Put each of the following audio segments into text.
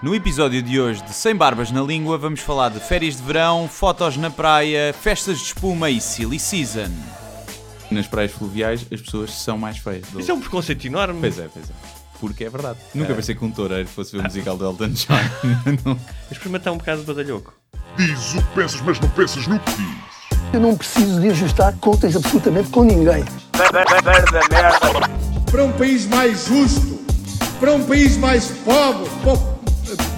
No episódio de hoje de Sem Barbas na Língua vamos falar de férias de verão, fotos na praia, festas de espuma e silly season. Nas praias fluviais as pessoas são mais feias. Isso é um preconceito enorme. Pois é, pois é. Porque é verdade. Nunca pensei que um toureiro fosse ver o musical do Elton John. Experimentar um bocado de badalhoco. Diz o que pensas, mas não pensas no que diz. Eu não preciso de ajustar contas absolutamente com ninguém. para um país mais justo, para um país mais pobre, po-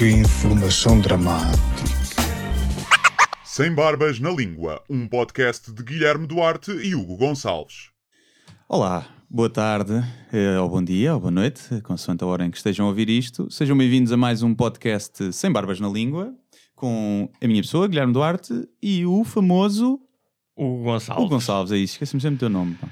que informação dramática. Sem Barbas na Língua, um podcast de Guilherme Duarte e Hugo Gonçalves. Olá, boa tarde, eh, ou bom dia, ou boa noite, consoante a hora em que estejam a ouvir isto. Sejam bem-vindos a mais um podcast Sem Barbas na Língua, com a minha pessoa, Guilherme Duarte, e o famoso O Gonçalves. O Gonçalves, é isso, esqueci-me sempre do teu nome. pá.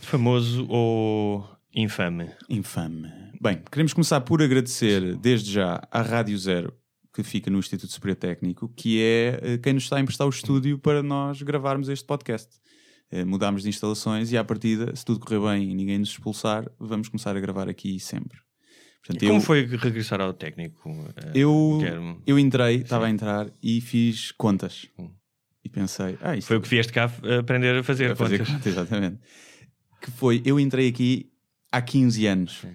Famoso ou infame. Infame. Bem, queremos começar por agradecer desde já à Rádio Zero, que fica no Instituto Superior Técnico, que é eh, quem nos está a emprestar o estúdio para nós gravarmos este podcast. Eh, Mudámos de instalações e, à partida, se tudo correr bem e ninguém nos expulsar, vamos começar a gravar aqui sempre. Portanto, E como eu, foi regressar ao técnico? eh, Eu, Guilherme? eu entrei, estava a entrar e fiz contas. Hum. E pensei, ah, isto Foi o que vieste cá aprender a fazer, a fazer contas. conta, exatamente. Que foi, eu entrei aqui há 15 anos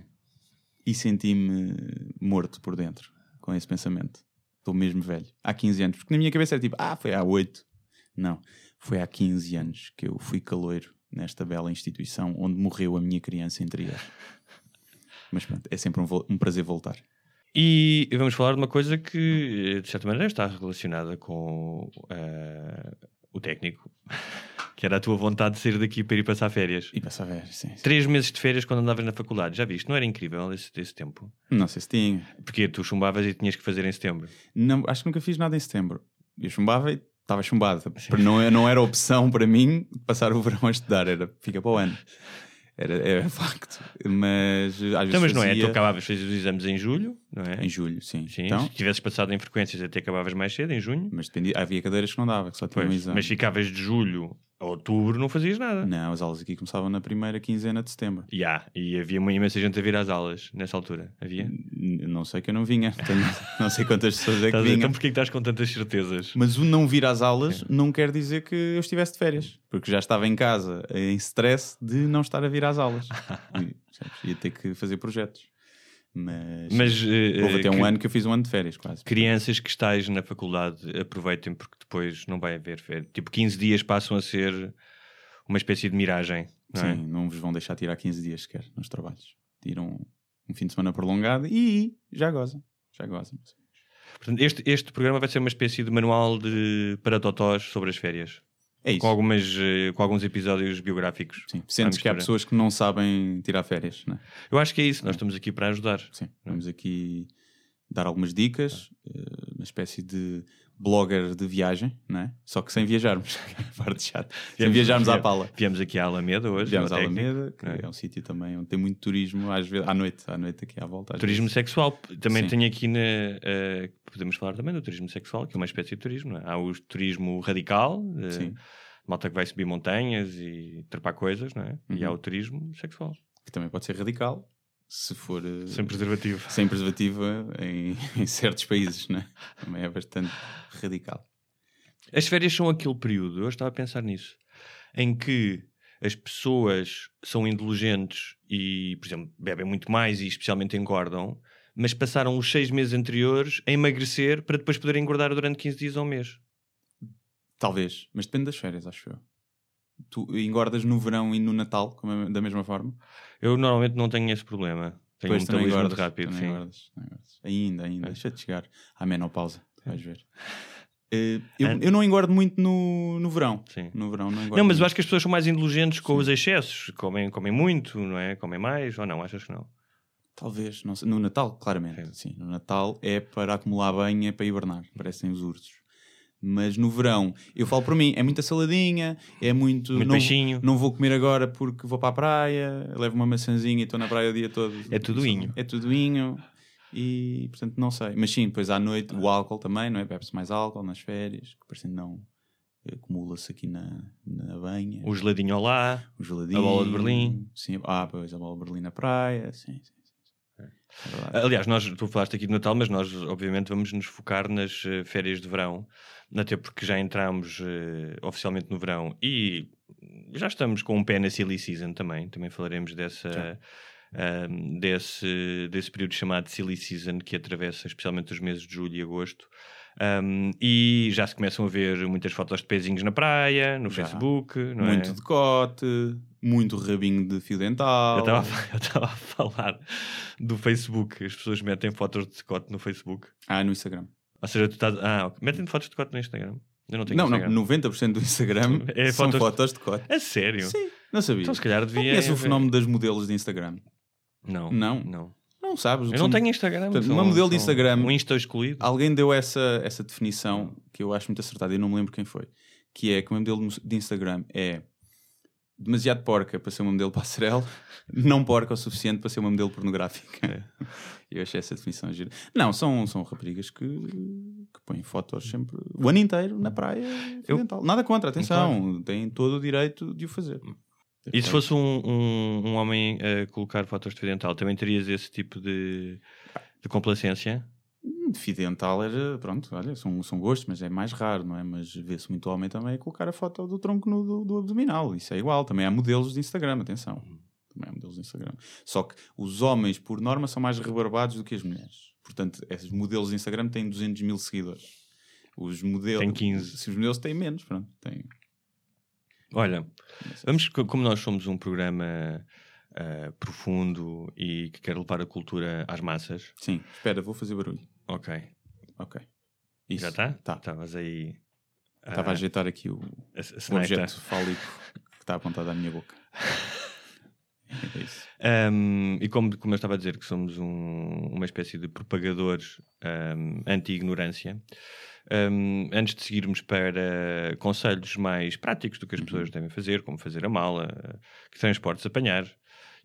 e senti-me morto por dentro com esse pensamento. Estou mesmo velho. Há 15 anos. Porque na minha cabeça era tipo, ah, foi há 8. Não. Foi há 15 anos que eu fui caloiro nesta bela instituição onde morreu a minha criança interior. Mas pronto, é sempre um, um prazer voltar. E vamos falar de uma coisa que, de certa maneira, está relacionada com eh, o técnico, que era a tua vontade de sair daqui para ir passar férias. E passar ver, sim, sim. Três meses de férias quando andavas na faculdade, já viste? Não era incrível esse, esse tempo? Não sei se tinha. Porque tu chumbavas e tinhas que fazer em setembro. Não, acho que nunca fiz nada em setembro. Eu chumbava e estava chumbado. Não, não era opção para mim passar o verão a estudar, era fica para o ano. Era, era facto. Mas às vezes Então, mas não é? Tu fazia acabavas, fez os exames em julho, não é? em julho, sim. Sim, Então, se tivesses passado em frequências até acabavas mais cedo, em junho. mas dependia, havia cadeiras que não dava, que só tinha um Pois, exame. mas ficavas de julho outubro, não fazias nada. Não, as aulas aqui começavam na primeira quinzena de setembro. Ya, e havia uma imensa gente a vir às aulas nessa altura. Havia? N- Não sei que eu não vinha. Tenho- não sei quantas pessoas é que vinham. Então porquê que estás com tantas certezas? Mas o não vir às aulas não quer dizer que eu estivesse de férias, porque já estava em casa em stress de não estar a vir às aulas. E, sabes, ia ter que fazer projetos. Mas, Mas eh, houve até eh, um ano que eu fiz um ano de férias, quase. crianças que estáis na faculdade aproveitem porque depois não vai haver férias. Tipo, 15 dias passam a ser uma espécie de miragem. Não Sim, é? não vos vão deixar tirar 15 dias sequer nos trabalhos. Tiram um fim de semana prolongado e já gozam. Já gozam. Portanto, este, este programa vai ser uma espécie de manual de para totós sobre as férias. É isso. Com, algumas, eh, com alguns episódios biográficos. Sim. Sentes que há pessoas que não sabem tirar férias, não é? Eu acho que é isso, nós estamos aqui para ajudar. Sim, vamos aqui dar algumas dicas, eh, uma espécie de blogger de viagem, não é? Só que sem viajarmos. Parte chata. Sem viajarmos à pala. Viemos aqui à Alameda hoje. Viemos à. Alameda, que é? é um sítio também onde tem muito turismo, às vezes, à noite, à noite aqui à volta. Turismo vezes. sexual. Também Sim. tenho aqui na. eh, podemos falar também do turismo sexual, que é uma espécie de turismo. é? Há o turismo radical, eh, Sim. malta que vai subir montanhas e trepar coisas, não é? E há Uhum. o turismo sexual, Que também pode ser radical, se for eh, sem preservativo. sem preservativa em, em certos países, não é? Também é bastante radical. As férias são aquele período, eu estava a pensar nisso, em que as pessoas são indulgentes e, por exemplo, bebem muito mais e especialmente engordam, mas passaram os seis meses anteriores a emagrecer para depois poderem engordar durante 15 dias ou um mês. Talvez, mas depende das férias, acho eu. Tu engordas no verão e no Natal é- da mesma forma? Eu normalmente não tenho esse problema. Tenho Pois, um metabolismo engordas, rápido. sim. engordas, engordas. Ainda, ainda. É. Deixa-te chegar à menopausa, tu vais ver. Eh, eu, An- eu não engordo muito no, no verão. Sim. No verão não engordo Não, mas eu acho que as pessoas são mais indulgentes com os excessos. Comem, comem muito, não é? Comem mais ou não? Achas que não? Talvez, não sei. No Natal, claramente. Sim. no Natal é para acumular banho, é para hibernar. Parecem os ursos. Mas no verão, eu falo por mim, é muita saladinha, é muito. Muito não, peixinho. não vou comer agora porque vou para a praia, levo uma maçãzinha e estou na praia o dia todo. É tudo inho. É tudo inho. E portanto não sei. Mas sim, depois à noite o álcool também, não é? Bebe-se mais álcool nas férias, que parecendo não acumula-se aqui na, na banha. O geladinho ao lá. O geladinho. A bola de Berlim. Sim, ah, pois a bola de Berlim na praia. Sim, sim. É. Aliás, nós, tu falaste aqui de Natal, mas nós obviamente vamos nos focar nas eh, férias de verão, até porque já entramos eh, oficialmente no verão e já estamos com um pé na silly season também, também falaremos dessa, ahm, desse, desse período chamado silly season que atravessa especialmente os meses de julho e agosto. Ahm, e já se começam a ver muitas fotos de pezinhos na praia, no Já. Facebook, não muito é? decote, muito rabinho de fio dental. Eu estava a- eu estava a falar do Facebook, as pessoas metem fotos de decote no Facebook. Ah, no Instagram. Ou seja, tu estás. Ah, ok. metem fotos de decote no Instagram. Eu não tenho Não, Instagram. não, 90% do Instagram É são fotos- fotos de cote. É sério? Sim, não sabia. Então se calhar Não devia. conheces o fenómeno das modelos de Instagram? Não. Não? Não. Não sabes. Eu São- não tenho Instagram. Portanto, uma modelo de Instagram- Um Insta excluído. Alguém deu essa, essa definição que eu acho muito acertada e não me lembro quem foi. Que é que uma modelo de Instagram é demasiado porca para ser uma modelo passarela, não porca o suficiente para ser uma modelo pornográfica. É. Eu achei essa definição gira. Não, são, são raparigas que, que põem fotos sempre o ano inteiro na praia. Eu-. Nada contra, atenção, têm todo o direito de o fazer. E se fosse um, um, um homem a colocar fotos de dental, também terias esse tipo de, de complacência? De fio dental era, pronto, olha, são, são gostos, mas é mais raro, não é? Mas vê-se muito homem também a colocar a foto do tronco nu do, do abdominal. Isso é igual. Também há modelos de Instagram, atenção. Também há modelos de Instagram. Só que os homens, por norma, são mais rebarbados do que as mulheres. Portanto, esses modelos de Instagram têm 200 mil seguidores. Os modelos... Tem 15. Se os modelos têm menos, pronto. Têm... Olha, vamos, co- como nós somos um programa ah, profundo e que quer levar a cultura às massas, Sim, espera, vou fazer barulho. Ok. Ok. Isso. Já está? Tá. Estavas aí. ah, Estava a ajeitar aqui o, a, o objeto fálico que está apontado à minha boca. É isso. Um, e como, como eu estava a dizer que somos um- uma espécie de propagadores um, anti-ignorância, antes de seguirmos para conselhos mais práticos do que as pessoas devem fazer, como fazer a mala, que transportes apanhar,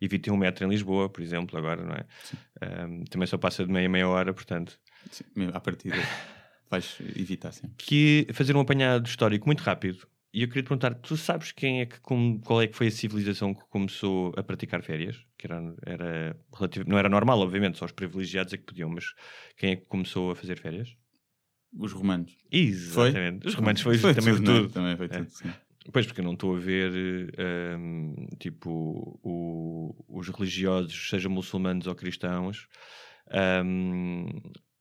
evitem um metro em Lisboa, por exemplo, agora, não é? Um, também só passa de meia meia hora, portanto. Sim, à partida vais evitar sempre. Que fazer um apanhado histórico muito rápido. E eu queria te perguntar, tu sabes quem é que, como, qual é que foi a civilização que começou a praticar férias? Que era, era relativo, não era normal, obviamente, só os privilegiados é que podiam, mas quem é que começou a fazer férias? Os romanos. Exatamente. Os romanos foi, também tudo, não é? Também foi É. tudo, sim. Pois, porque eu não estou a ver, hum, tipo, o- os religiosos, seja muçulmanos ou cristãos, hum,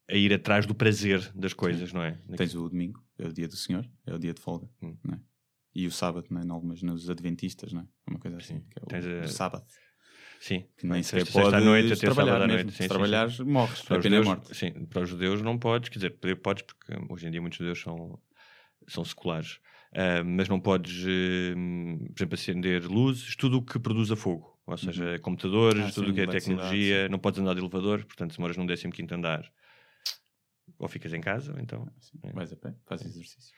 a ir atrás do prazer das coisas, não é? Tens o domingo, é o dia do Senhor, é o dia de folga, Hum. não é? E o sábado, não é? Em algumas, nos adventistas, não é? Uma coisa assim, Sim. que é o, Tens a- o sábado. Sim. Que nem sequer sexta podes à noite até trabalhar à noite. Se Sim, sim, trabalhares, morres. Para pena é judeus, morte. sim, para os judeus não podes, quer dizer, podes, porque hoje em dia muitos judeus são, são seculares, Ah, mas não podes, eh, por exemplo, acender luzes, tudo o que produza fogo, ou seja, computadores, Ah, tudo sim, o que é tecnologia, não podes andar de elevador, portanto, se moras num 15 andar, ou ficas em casa, ou então. Sim, Vais a pé, fazes exercício.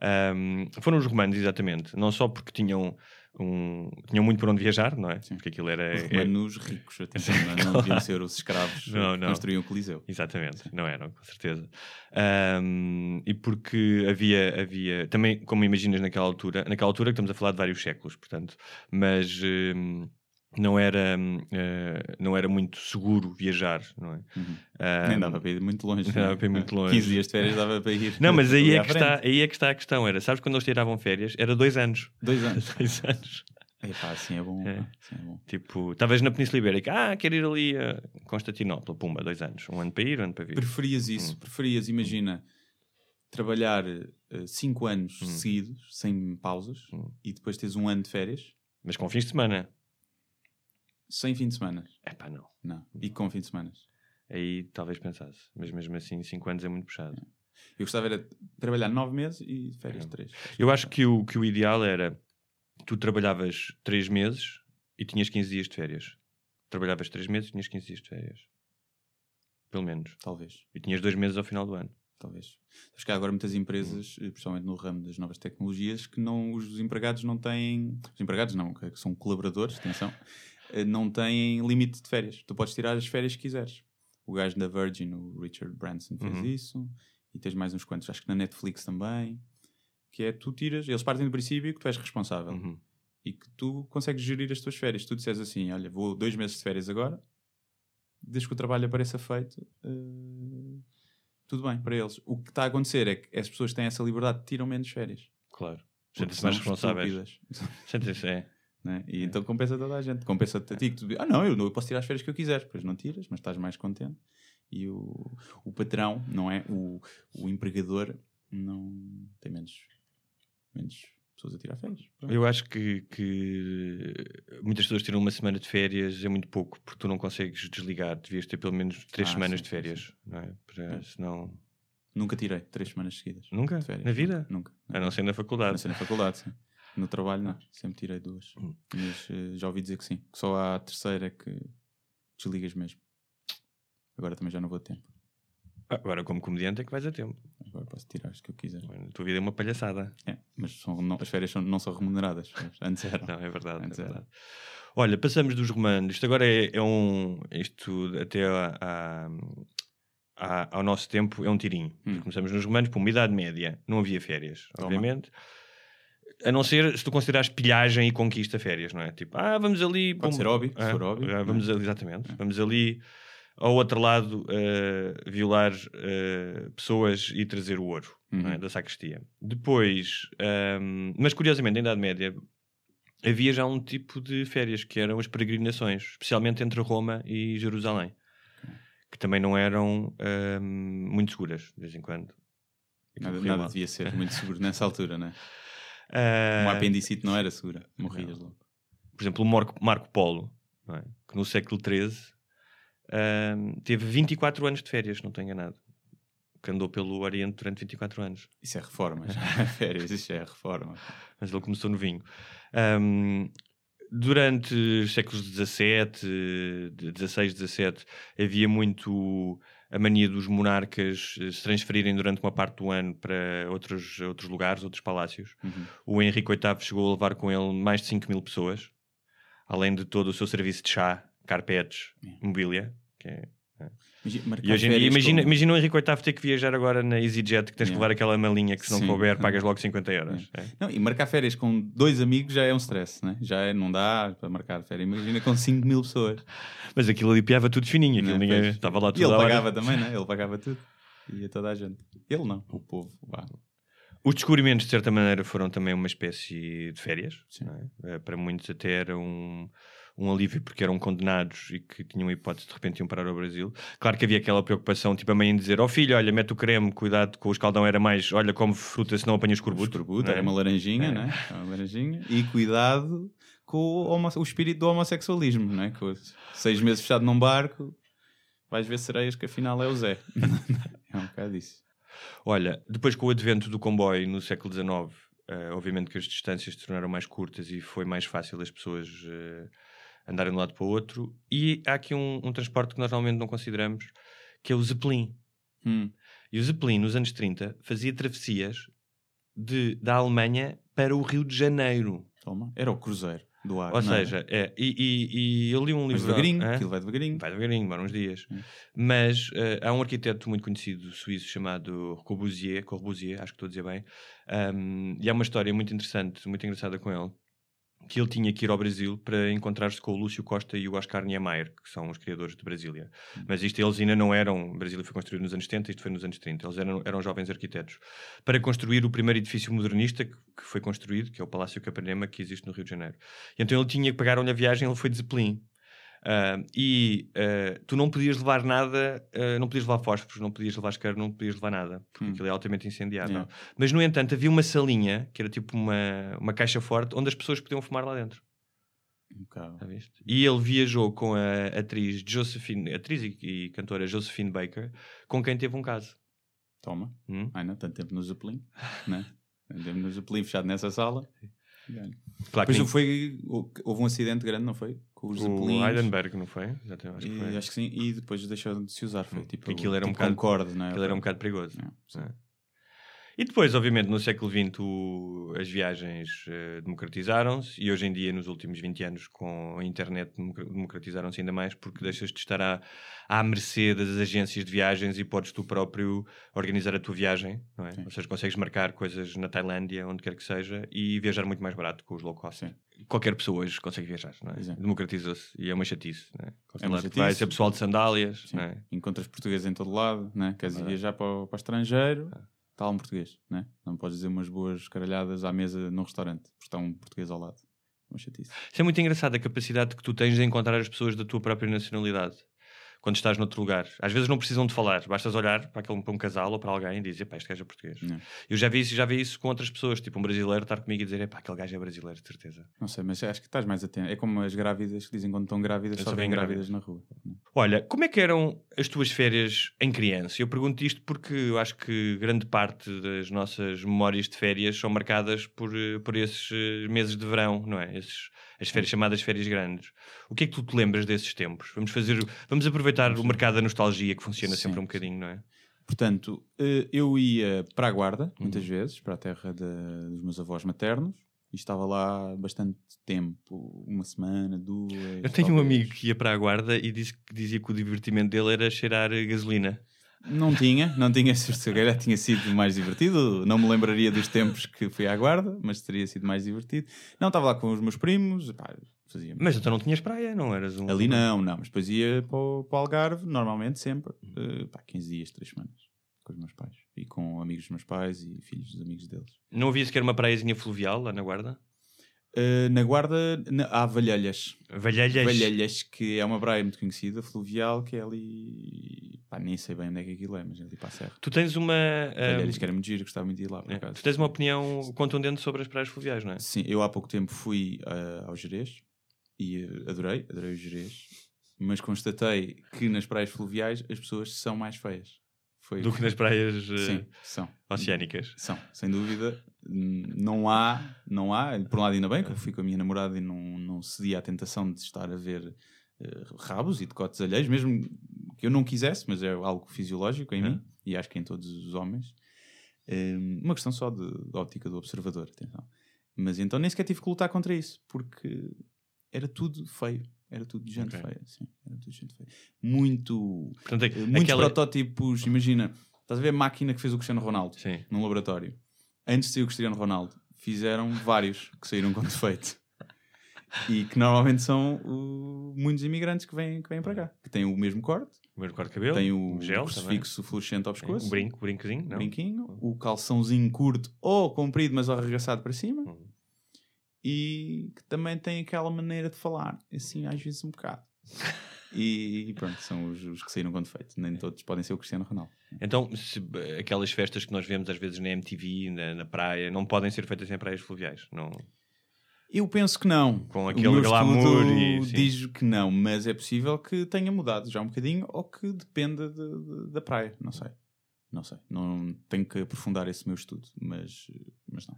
Ahm, foram os romanos, exatamente, não só porque tinham, um, tinham muito por onde viajar, não é? Sim. Porque aquilo era. Os é- romanos ricos, atenção, não, é? não deviam ser os escravos Não, que construíam o Coliseu. Exatamente, não eram, com certeza. Ahm, e porque havia, havia, também, como imaginas naquela altura, naquela altura que estamos a falar de vários séculos, portanto, mas hum, não, era, hum, eh, não era muito seguro viajar, não é? Uhum. Ahm, Nem dava para ir muito longe. não dava para ir muito longe. 15 dias de férias dava para ir. Não, mas aí é, que está, aí é que está a questão. Era, sabes quando eles tiravam férias? Era dois anos. Dois anos. dois anos. Epá, assim é bom. É. Assim é bom. Tipo, estavas na Península Ibérica, ah, quero ir ali a Constantinopla, pumba, dois anos. Um ano para ir, um ano para vir. Preferias Hum. isso? Preferias, imagina, trabalhar 5 anos Hum. seguidos, sem pausas, Hum. e depois teres um ano de férias, Mas com fins de semana. Sem fim de semana? Epá, não. Não. E com fim de semana? Aí talvez pensasse. Mas mesmo assim, 5 anos é muito puxado. Eu gostava era de trabalhar 9 meses e É. férias 3. Eu acho que o, que o ideal era tu trabalhavas 3 meses e tinhas 15 dias de férias. trabalhavas 3 meses e tinhas 15 dias de férias. Pelo menos. Talvez. E tinhas 2 meses ao final do ano. Talvez. Acho que há agora muitas empresas, eh, principalmente no ramo das novas tecnologias, que não, os empregados não têm. Os empregados não, que são colaboradores, atenção, não têm limite de férias. Tu podes tirar as férias que quiseres. O gajo da Virgin, o Richard Branson, fez Uhum. isso. E tens mais uns quantos, acho que na Netflix também. Que é tu tiras, eles partem do princípio que tu és responsável Uhum. e que tu consegues gerir as tuas férias. Tu disseres assim: olha, vou dois meses de férias agora, desde que o trabalho apareça feito, eh, tudo bem para eles. O que está a acontecer é que as pessoas que têm essa liberdade tiram menos férias. Claro. Sentem-se mais responsáveis. Sentem-se, é. Né? E então compensa toda a gente. Compensa-te a ti que tu ah, não, eu, posso tirar as férias que eu quiser. Depois não tiras, mas estás mais contente. E o, o patrão, não é? O, o empregador não tem menos, menos pessoas a tirar férias. Pronto. Eu acho que, que muitas pessoas tiram uma semana de férias é muito pouco, porque tu não consegues desligar. Devias ter pelo menos três Ah, semanas sim, de sim, férias, não é? Para, senão... Nunca tirei três semanas seguidas. Nunca? Na vida? Nunca. A não ser na A faculdade. não ser na faculdade, sim. No trabalho, não. Sempre tirei duas. Hum. Mas eh, já ouvi dizer que sim. Que só há a terceira que desligas mesmo. Agora também já não vou ter tempo. Agora, como comediante, é que vais a tempo. Agora posso tirar as que eu quiser. A tua vida é uma palhaçada. É, mas são- não- as férias são- não são remuneradas. Antes eram. Não, é verdade. Antes é era. verdade. Olha, passamos dos romanos. Isto agora é, é um. Isto até a- a- a- ao nosso tempo é um tirinho. Hum. Começamos nos romanos, por uma idade média. Não havia férias, Toma. obviamente. A não ser se tu considerares pilhagem e conquista férias, não é? Tipo, ah, vamos ali. Pode pum- ser hobby, se Ah, for hobby, ah, não é? vamos ali, exatamente. Vamos ali ao outro lado eh, violar eh, pessoas e trazer o ouro não é? Uhum. da sacristia. Depois, ahm, mas curiosamente, na Idade Média havia já um tipo de férias que eram as peregrinações, especialmente entre Roma e Jerusalém, que também não eram ahm, muito seguras de vez em quando. Nada, nada devia ser muito seguro nessa altura, né? Uma apendicite não era segura. Morrias logo. por exemplo, o Marco, Marco Polo, é? que no século XIII ahm, teve 24 anos de férias, não estou enganado. Que andou pelo Oriente durante 24 anos. Isso é reforma. Férias, isso é reforma. Mas ele começou no vinho. Ahm, durante os séculos XVII, 16, 17, havia muito a mania dos monarcas eh, se transferirem durante uma parte do ano para outros, outros lugares, outros palácios. Uhum. O Henrique VIII chegou a levar com ele mais de 5 mil pessoas, além de todo o seu serviço de chá, carpetes, mobília. Que é... Imagina, marcar E hoje em dia, imagina, imagina o Henrique VIII ter que viajar agora na EasyJet, que tens que Yeah. levar aquela malinha que se não Sim. couber, pagas logo 50 euros. É. Não, e marcar férias com dois amigos já é um stress, né? Já é, não dá para marcar férias. Imagina com 5 mil pessoas. Mas aquilo ali piava tudo fininho, aquilo ninguém Pois. estava lá E toda ele pagava também, né? Ele pagava tudo. E a toda a gente. Ele não, o povo. Vá. Os descobrimentos, de certa maneira, foram também uma espécie de férias. É? Eh, Para muitos até era um, um alívio porque eram condenados e que tinham a hipótese de repente iam parar ao Brasil. Claro que havia aquela preocupação, tipo a mãe em dizer, ó filho, olha, mete o creme, cuidado com o escaldão era mais, olha, come fruta, senão apanhas não é? era uma laranjinha, É. né? Uma laranjinha. E cuidado com o, homo- o espírito do homossexualismo, né? Com seis meses fechado num barco, vais ver sereias que afinal é o Zé. é um bocado isso. Olha, depois com o advento do comboio no século XIX, eh, obviamente que as distâncias se tornaram mais curtas e foi mais fácil as pessoas eh, andarem de um lado para o outro. E há aqui um, um transporte que nós normalmente não consideramos, que é o Zeppelin. Hum. E o Zeppelin, nos anos 30, fazia travessias de, da Alemanha para o Rio de Janeiro. Toma. Era o cruzeiro do ar. Ou seja, é, e, e- e eu li um Mas livro... devagarinho, Hã? aquilo vai devagarinho. Vai devagarinho, demora uns dias. Hum. Mas eh, há um arquiteto muito conhecido suíço chamado Corbusier, Corbusier acho que estou a dizer bem, um, e há uma história muito interessante, muito engraçada com ele, que ele tinha que ir ao Brasil para encontrar-se com o Lúcio Costa e o Oscar Niemeyer, que são os criadores de Brasília. Mas isto eles ainda não eram, Brasília foi construído nos anos 70, isto foi nos anos 30, eles eram, eram jovens arquitetos, para construir o primeiro edifício modernista que, que foi construído, que é o Palácio Capanema, que existe no Rio de Janeiro. E então ele tinha que pagar-lhe a viagem, ele foi de Zeppelin. Ah, e ah, tu não podias levar nada, ah, não podias levar fósforos, não podias levar isqueiro, não podias levar nada, porque Hum. aquilo é altamente incendiável. Yeah. Mas, no entanto, havia uma salinha, que era tipo uma, uma caixa forte, onde as pessoas podiam fumar lá dentro. Viste? E ele viajou com a atriz Josephine, atriz e, e cantora Josephine Baker, com quem teve um caso. Toma. Hum? Ai não, tanto tempo no Zeppelin. né? Tanto tempo no Zeppelin fechado nessa sala. Claro que Depois nem- foi, houve um acidente grande, não foi? Com O. Heidenberg, não foi? Exatamente, acho que foi. acho que sim, e depois deixou de se usar. Foi Hum, tipo, aquilo era um tipo bocado- Concorde, não é? Aquilo era um bocado perigoso. É. E depois, obviamente, no século XX o- as viagens eh, democratizaram-se e hoje em dia, nos últimos 20 anos, com a internet, democra- democratizaram-se ainda mais porque deixas de estar à, à mercê das agências de viagens e podes tu próprio organizar a tua viagem, não é? Sim. Ou seja, consegues marcar coisas na Tailândia, onde quer que seja, e viajar muito mais barato com os low cost. Sim. Qualquer pessoa hoje consegue viajar, não é? É. Democratizou-se e é uma chatice, não é? Qualquer É uma que vai chatice. ser pessoal de sandálias, Sim. não é? Encontras português em todo lado, né? queres ir viajar para o, para o estrangeiro, está um português. Né? Não podes dizer umas boas caralhadas à mesa num restaurante, porque está um português ao lado. Uma chatice. Isso é muito engraçado a capacidade que tu tens de encontrar as pessoas da tua própria nacionalidade quando estás noutro lugar. Às vezes não precisam de falar, bastas olhar para, aquele, para um casal ou para alguém e dizer, pá, este gajo é português. Não. Eu já vi isso, já vi isso com outras pessoas, tipo um brasileiro estar comigo e dizer, pá, aquele gajo é brasileiro, de certeza. Não sei, mas acho que estás mais atento. É como as grávidas que dizem quando estão grávidas, Eu só vêm venho grávidas na rua. né? Olha, como é que eram as tuas férias em criança? Eu pergunto isto porque eu acho que grande parte das nossas memórias de férias são marcadas por, eh, por esses eh, meses de verão, não é? Esses, as férias chamadas férias grandes. O que é que tu te lembras desses tempos? Vamos fazer, vamos aproveitar o mercado da nostalgia que funciona Sim, sempre um bocadinho, não é? Portanto, eh, eu ia para a Guarda, Uhum. muitas vezes, para a terra de- dos meus avós maternos, e estava lá bastante tempo uma semana, duas. Eu tenho um talvez. amigo que ia para a guarda e disse, que- dizia que o divertimento dele era cheirar gasolina. Não tinha, não tinha, se calhar tinha sido mais divertido. Não me lembraria dos tempos que fui à guarda, mas teria sido mais divertido. Não, estava lá com os meus primos, pá, fazia. Mas então não tinhas praia, não eras um. Ali não, não, mas depois ia para o, para o Algarve, normalmente sempre, eh, pá, 15 dias, 3 semanas, com os meus pais. E com amigos dos meus pais e filhos dos amigos deles. Não havia sequer uma praiazinha fluvial lá na guarda? Eh, na guarda na- há Valhelhas. Valhelhas. Valhelhas, que é uma praia muito conhecida, fluvial, que é ali. Pá, nem sei bem onde é que aquilo é, mas é ali para a serra. Tu tens uma. Valhelhas, que era muito giro, gostava muito de ir lá, por é, acaso. tu tens uma opinião contundente sobre as praias fluviais, não é? Sim, eu há pouco tempo fui ah, ao Jerez e eh, adorei, adorei o Jerez, mas constatei que nas praias fluviais as pessoas são mais feias. Foi... Do que nas praias eh, Sim, são. oceânicas. São, sem dúvida. Não há, não há, por um lado ainda bem, que eu fui com a minha namorada e não, não cedi à tentação de estar a ver eh, rabos e decotes alheios, mesmo que eu não quisesse, mas é algo fisiológico em mim e acho que em todos os homens. Hum, uma questão só de, de óptica do observador, atenção. Mas então nem sequer tive que lutar contra isso, porque era tudo feio. Era tudo de gente Ok. feia, sim. Era tudo de gente feia. Muito Portanto, é- eh, muitos aquela... protótipos, imagina, estás a ver a máquina que fez o Cristiano Ronaldo Sim. num laboratório. Antes de sair o Cristiano Ronaldo, fizeram vários que saíram com defeito. E que normalmente são uh, muitos imigrantes que vêm, que vêm para cá. Que têm o mesmo corte, O mesmo corte de cabelo. têm o gel crucifixo fluorescente ao também. pescoço, Um brinco, brincozinho, o não? brinquinho, o calçãozinho curto ou comprido, mas arregaçado para cima. E que também tem aquela maneira de falar, assim, às vezes um bocado. E, e pronto, são os, os que saíram com defeito. Nem todos podem ser o Cristiano Ronaldo. Então, se- aquelas festas que nós vemos às vezes na MTV, na, na praia, não podem ser feitas em praias fluviais. Não... Eu penso que não. Com O aquele glamour e- sim. diz que não, mas é possível que tenha mudado já um bocadinho ou que dependa de- de- da praia. Não sei. Não sei. Não tenho que aprofundar esse meu estudo, mas, mas não.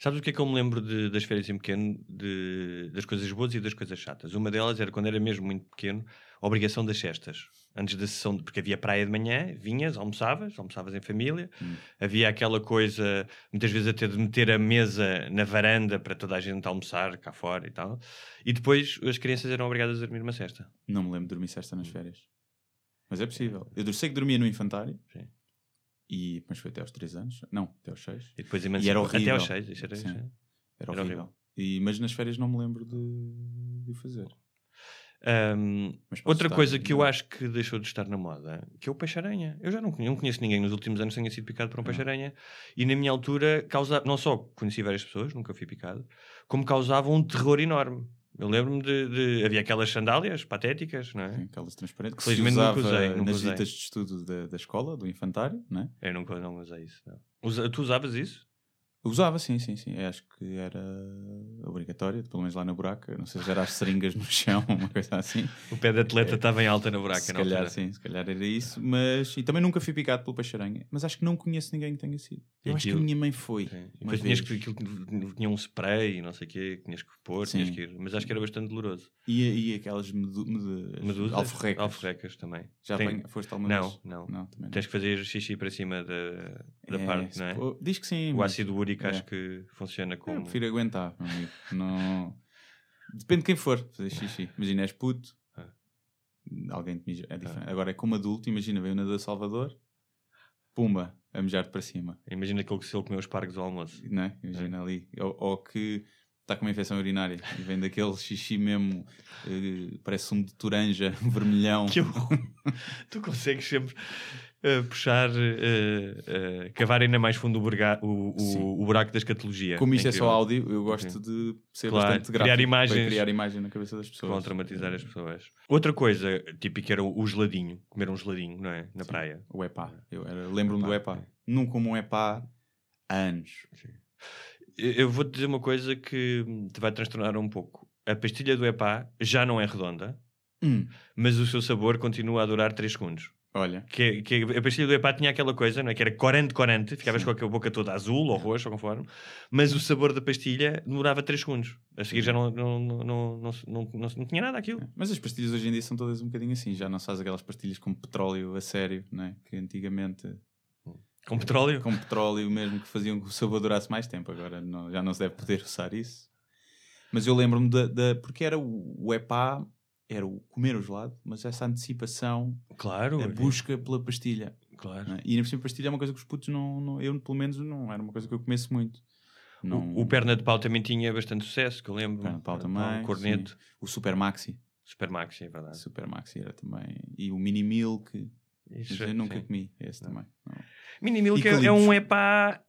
Sabes o que é que eu me lembro de- das férias em pequeno? De- das coisas boas e das coisas chatas. Uma delas era quando era mesmo muito pequeno, a obrigação das cestas. Antes da sessão, de, porque havia praia de manhã, vinhas, almoçavas, almoçavas em família. Hum. Havia aquela coisa, muitas vezes até de meter a mesa na varanda para toda a gente almoçar cá fora e tal. E depois as crianças eram obrigadas a dormir uma cesta. Não me lembro de dormir cesta nas férias. Mas é possível. Eu sei que dormia no infantário. Sim. E, mas foi até aos 3 anos. Não, até aos 6. E depois E era Até horrível. aos seis, isso era, Sim. isso era- Era horrível. horrível. E, mas nas férias não me lembro de, de o fazer. Posso outra coisa que eu acho que deixou de estar na moda, que é o peixe-aranha. Eu já não, conhe- não conheço ninguém nos últimos anos que tenha sido picado por um peixe-aranha. E na minha altura, causa... não só conheci várias pessoas, nunca fui picado, como causava um terror enorme. Eu lembro-me de, de- Havia aquelas sandálias patéticas, não é? Sim, aquelas transparentes que se Felizmente nunca usava usei, nunca nas usei. visitas de estudo da, da escola, do infantário, não é? Eu nunca não usei isso. Não. Usa- tu usavas isso? Usava, sim, sim, sim. Eu acho que era obrigatório, pelo menos lá na buraca. Não sei se era as seringas no chão, uma coisa assim. O pé de atleta estava em alta na buraca, se calhar, altura. sim, se calhar era isso. Mas, e também nunca fui picado pelo peixe-aranha. Mas acho que não conheço ninguém que tenha sido. Eu E acho que a minha mãe foi. Sim. E depois tinhas vez. que aquilo tinha um spray e não sei o quê, que tinhas que pôr, Sim. tinhas que ir. Mas acho que era bastante doloroso. E, e aquelas medu medu Medusas, alforrecas. alforrecas também. Já Tem- apanha- foste alguma Não, não. Não, também não. Tens que fazer xixi para cima da, da É, parte, não é? Diz que sim. O mas- ácido úrico é. acho que funciona Eu como. prefiro aguentar, meu amigo. Não... Depende de quem for fazer xixi. Imagina, és puto, Ah. alguém te mija. É diferente. Agora é como adulto, imagina, veio na da Salvador, pumba, a mijar para cima. Imagina aquele que se ele comeu os pargos ao almoço. Não é? Imagina ali. Ou, ou que está com uma infecção urinária e vem daquele xixi mesmo, eh, parece um de toranja, vermelhão. Que horror. tu consegues sempre eh, puxar, eh, cavar ainda mais fundo o, burga- o, Sim. o, o buraco da escatologia. Como isto é só áudio, eu gosto de ser Claro, bastante criar gráfico imagens. para criar imagem na cabeça das pessoas. vão traumatizar as pessoas. Outra coisa típica era o, geladinho, comer um geladinho, não é? Na praia. O epá. Eu lembro-me do Epá, epá. Nunca como um epá há anos. Eu eu vou-te dizer uma coisa que te vai transtornar um pouco. A pastilha do Epá já não é redonda, Hum, mas o seu sabor continua a durar 3 segundos. olha, Que, que a pastilha do Epá tinha aquela coisa, não é? Que era corante, corante, ficavas com a boca toda azul ou roxa, ou conforme, mas o sabor da pastilha demorava 3 segundos. A seguir já não, não, não, não, não, não, não, tinha nada aquilo. mas as pastilhas hoje em dia são todas um bocadinho assim. Já não se faz aquelas pastilhas com petróleo a sério, não é? Que antigamente, Com petróleo. com petróleo mesmo, que faziam que o sabor durasse mais tempo. Agora não- já não se deve poder usar isso. Mas eu lembro-me da, da- Porque era o, o epá, era o comer o gelado, mas essa antecipação, Claro. a busca pela pastilha. Claro. não é? E ainda por cima, pastilha é uma coisa que os putos não, não- Eu, pelo menos, não era uma coisa que eu comesse muito. Não, O, o perna de pau também tinha bastante sucesso, que eu lembro. Perna de pau também. Corneto. sim. O Super Maxi. Super Maxi, é verdade. Super Maxi era também. E o Mini Milk. Isso, mas eu nunca sim. comi esse Não. também. Não. Mini Milk é, é um epá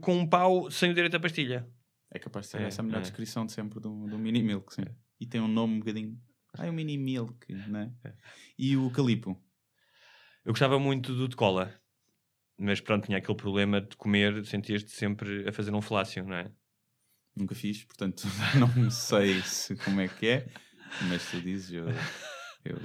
com um pau sem o direito à pastilha. É capaz de ser É, essa a melhor é. descrição de sempre do, do Mini Milk, sim. E tem um nome um bocadinho. Ah, é o Mini Milk, né? É. E o Calipo. Eu gostava muito do de cola, mas pronto, tinha aquele problema de comer, sentias-te sempre a fazer um falácio, não é? Nunca fiz, portanto não sei se, como é que é. Mas tu dizes, eu. eu.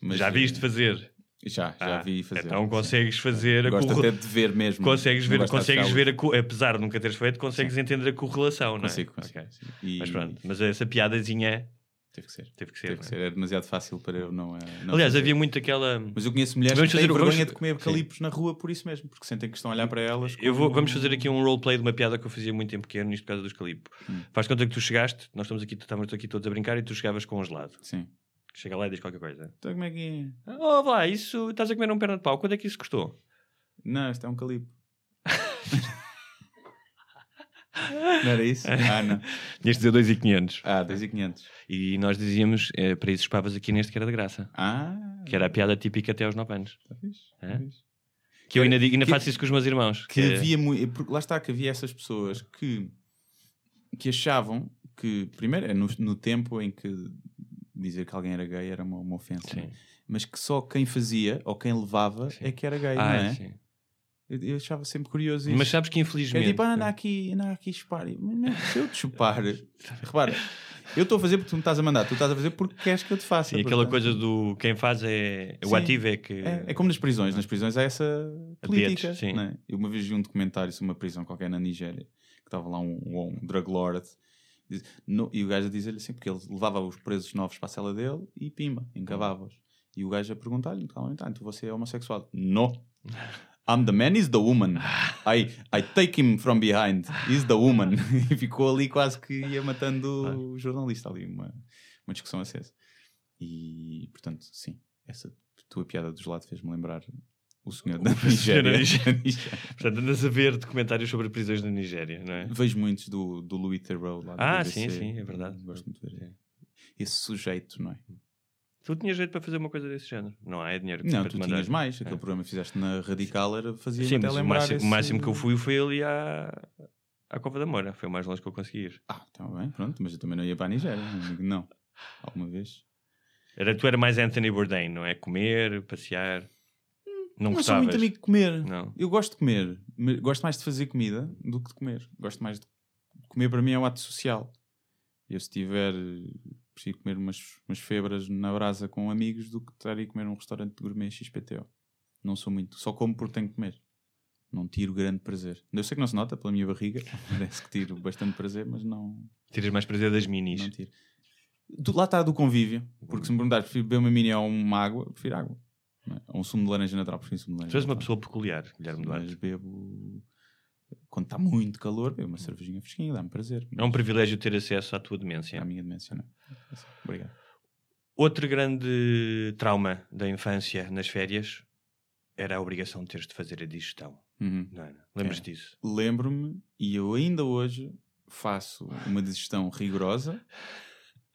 Mas, já viste fazer? Já, já Ah, vi fazer. Então sim. consegues fazer a Gosto corre- até de ver mesmo. Consegues ver, consegues ver a co- apesar de nunca teres feito, consegues entender a correlação, não é? Consigo, consigo. Ok. sim. E Mas pronto, mas essa piadazinha Teve que ser. teve que ser. Teve que é? ser. Era demasiado fácil para eu não. eh, não Aliás, fazer. havia muito aquela. Mas eu conheço mulheres Vamos que têm fazer- vergonha vamos- de comer Sim. calipos na rua por isso mesmo, porque sentem que estão a olhar para elas. Eu vou, vamos fazer aqui um roleplay de uma piada que eu fazia muito em pequeno, isto por causa dos calipos. Hum. Faz conta que tu chegaste, nós estamos aqui, estamos aqui todos a brincar e tu chegavas com um gelado. Sim. Chega lá e diz qualquer coisa. Então como é que é? Oh, lá, isso estás a comer um perna de pau, quanto é que isso custou? Não, isto é um calipo. não era isso? Ah, não. Tinhas de dizer 2,500. Ah, 2,500. E nós dizíamos, eh, para isso espavas aqui neste que era de graça. Ah, Que era a piada típica até aos 9 anos. Está fixe. É? Está fixe. Que eu ainda, digo, ainda Que- faço isso com os meus irmãos. Que é- havia muito. porque Lá está, que havia essas pessoas que, que achavam que, primeiro, é no, no tempo em que dizer que alguém era gay era uma, uma ofensa, Sim. mas que só quem fazia ou quem levava Sim. é que era gay, Ah, não é? sim. Eu, eu achava sempre curioso isso. Mas sabes que É infelizmente. tipo, ah, anda aqui, anda aqui chupar. Não, se eu te chupar, repara, eu estou a fazer porque tu me estás a mandar, tu estás a fazer porque queres que eu te faça. E aquela coisa do quem faz é. O Sim. ativo é que. É, é como nas prisões, nas prisões há essa política. Bilhetes, sim. é? Eu uma vez vi um documentário sobre uma prisão qualquer na Nigéria, que estava lá um, um drug lord, no- e o gajo a dizer-lhe assim, porque ele levava os presos novos para a cela dele e pimba, encavava-os. E o gajo a perguntar-lhe, calma, então você é homossexual? No. I'm the man, he's the woman. I, I take him from behind. He's the woman. e ficou ali quase que ia matando o jornalista ali, uma, uma discussão acesa. E, portanto, sim, essa tua piada do gelado fez-me lembrar o senhor da Nigéria. Portanto, andas a ver documentários sobre prisões na Nigéria, não é? Vejo muitos do, do Louis Theroux lá Ah, BBC. sim, sim, é verdade. Gosto muito de ver. Esse sujeito, não é? Tu tinhas jeito para fazer uma coisa desse género. Não há é dinheiro Não, para tu mandar. tinhas mais. Aquele É. programa que fizeste na Radical era fazia Sim, até mas o máximo, esse... o máximo que eu fui foi ali à, à Cova da Moura. Foi o mais longe que eu consegui ir. Ah, está bem, pronto. Mas eu também não ia para a Nigéria. Não. Não. Alguma vez. Era, tu era mais Anthony Bourdain, não é? Comer, passear. Não Não sou muito amigo de comer. Não. Eu gosto de comer. Gosto mais de fazer comida do que de comer. Gosto mais de comer para mim é um ato social. Eu se tiver prefiro comer umas, umas febras na brasa com amigos do que estar a comer num restaurante de gourmet XPTO. Não sou muito. Só como porque tenho que comer. Não tiro grande prazer. Eu sei que não se nota pela minha barriga. Parece que tiro bastante prazer, mas não, Tiras mais prazer das minis. não tiro. Do- lá está do convívio. Porque se me perguntares, prefiro beber uma mini ou uma água, prefiro água. Não é? Ou um sumo de laranja natural, prefiro sumo de laranja Tu és uma pessoa peculiar, Guilherme Duarte. Mas bebo. Quando está muito calor, bebo uma cervejinha fresquinha, dá-me prazer. É um privilégio ter acesso à tua É demência. a minha demência, não é? Obrigado. Outro grande trauma da infância nas férias era a obrigação de teres de fazer a digestão. Uhum. Não? Lembras É. disso? Lembro-me, e eu ainda hoje faço uma digestão rigorosa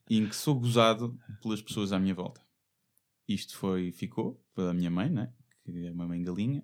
em que sou gozado pelas pessoas à minha volta. Isto foi, ficou pela minha mãe, né? que é uma mãe galinha,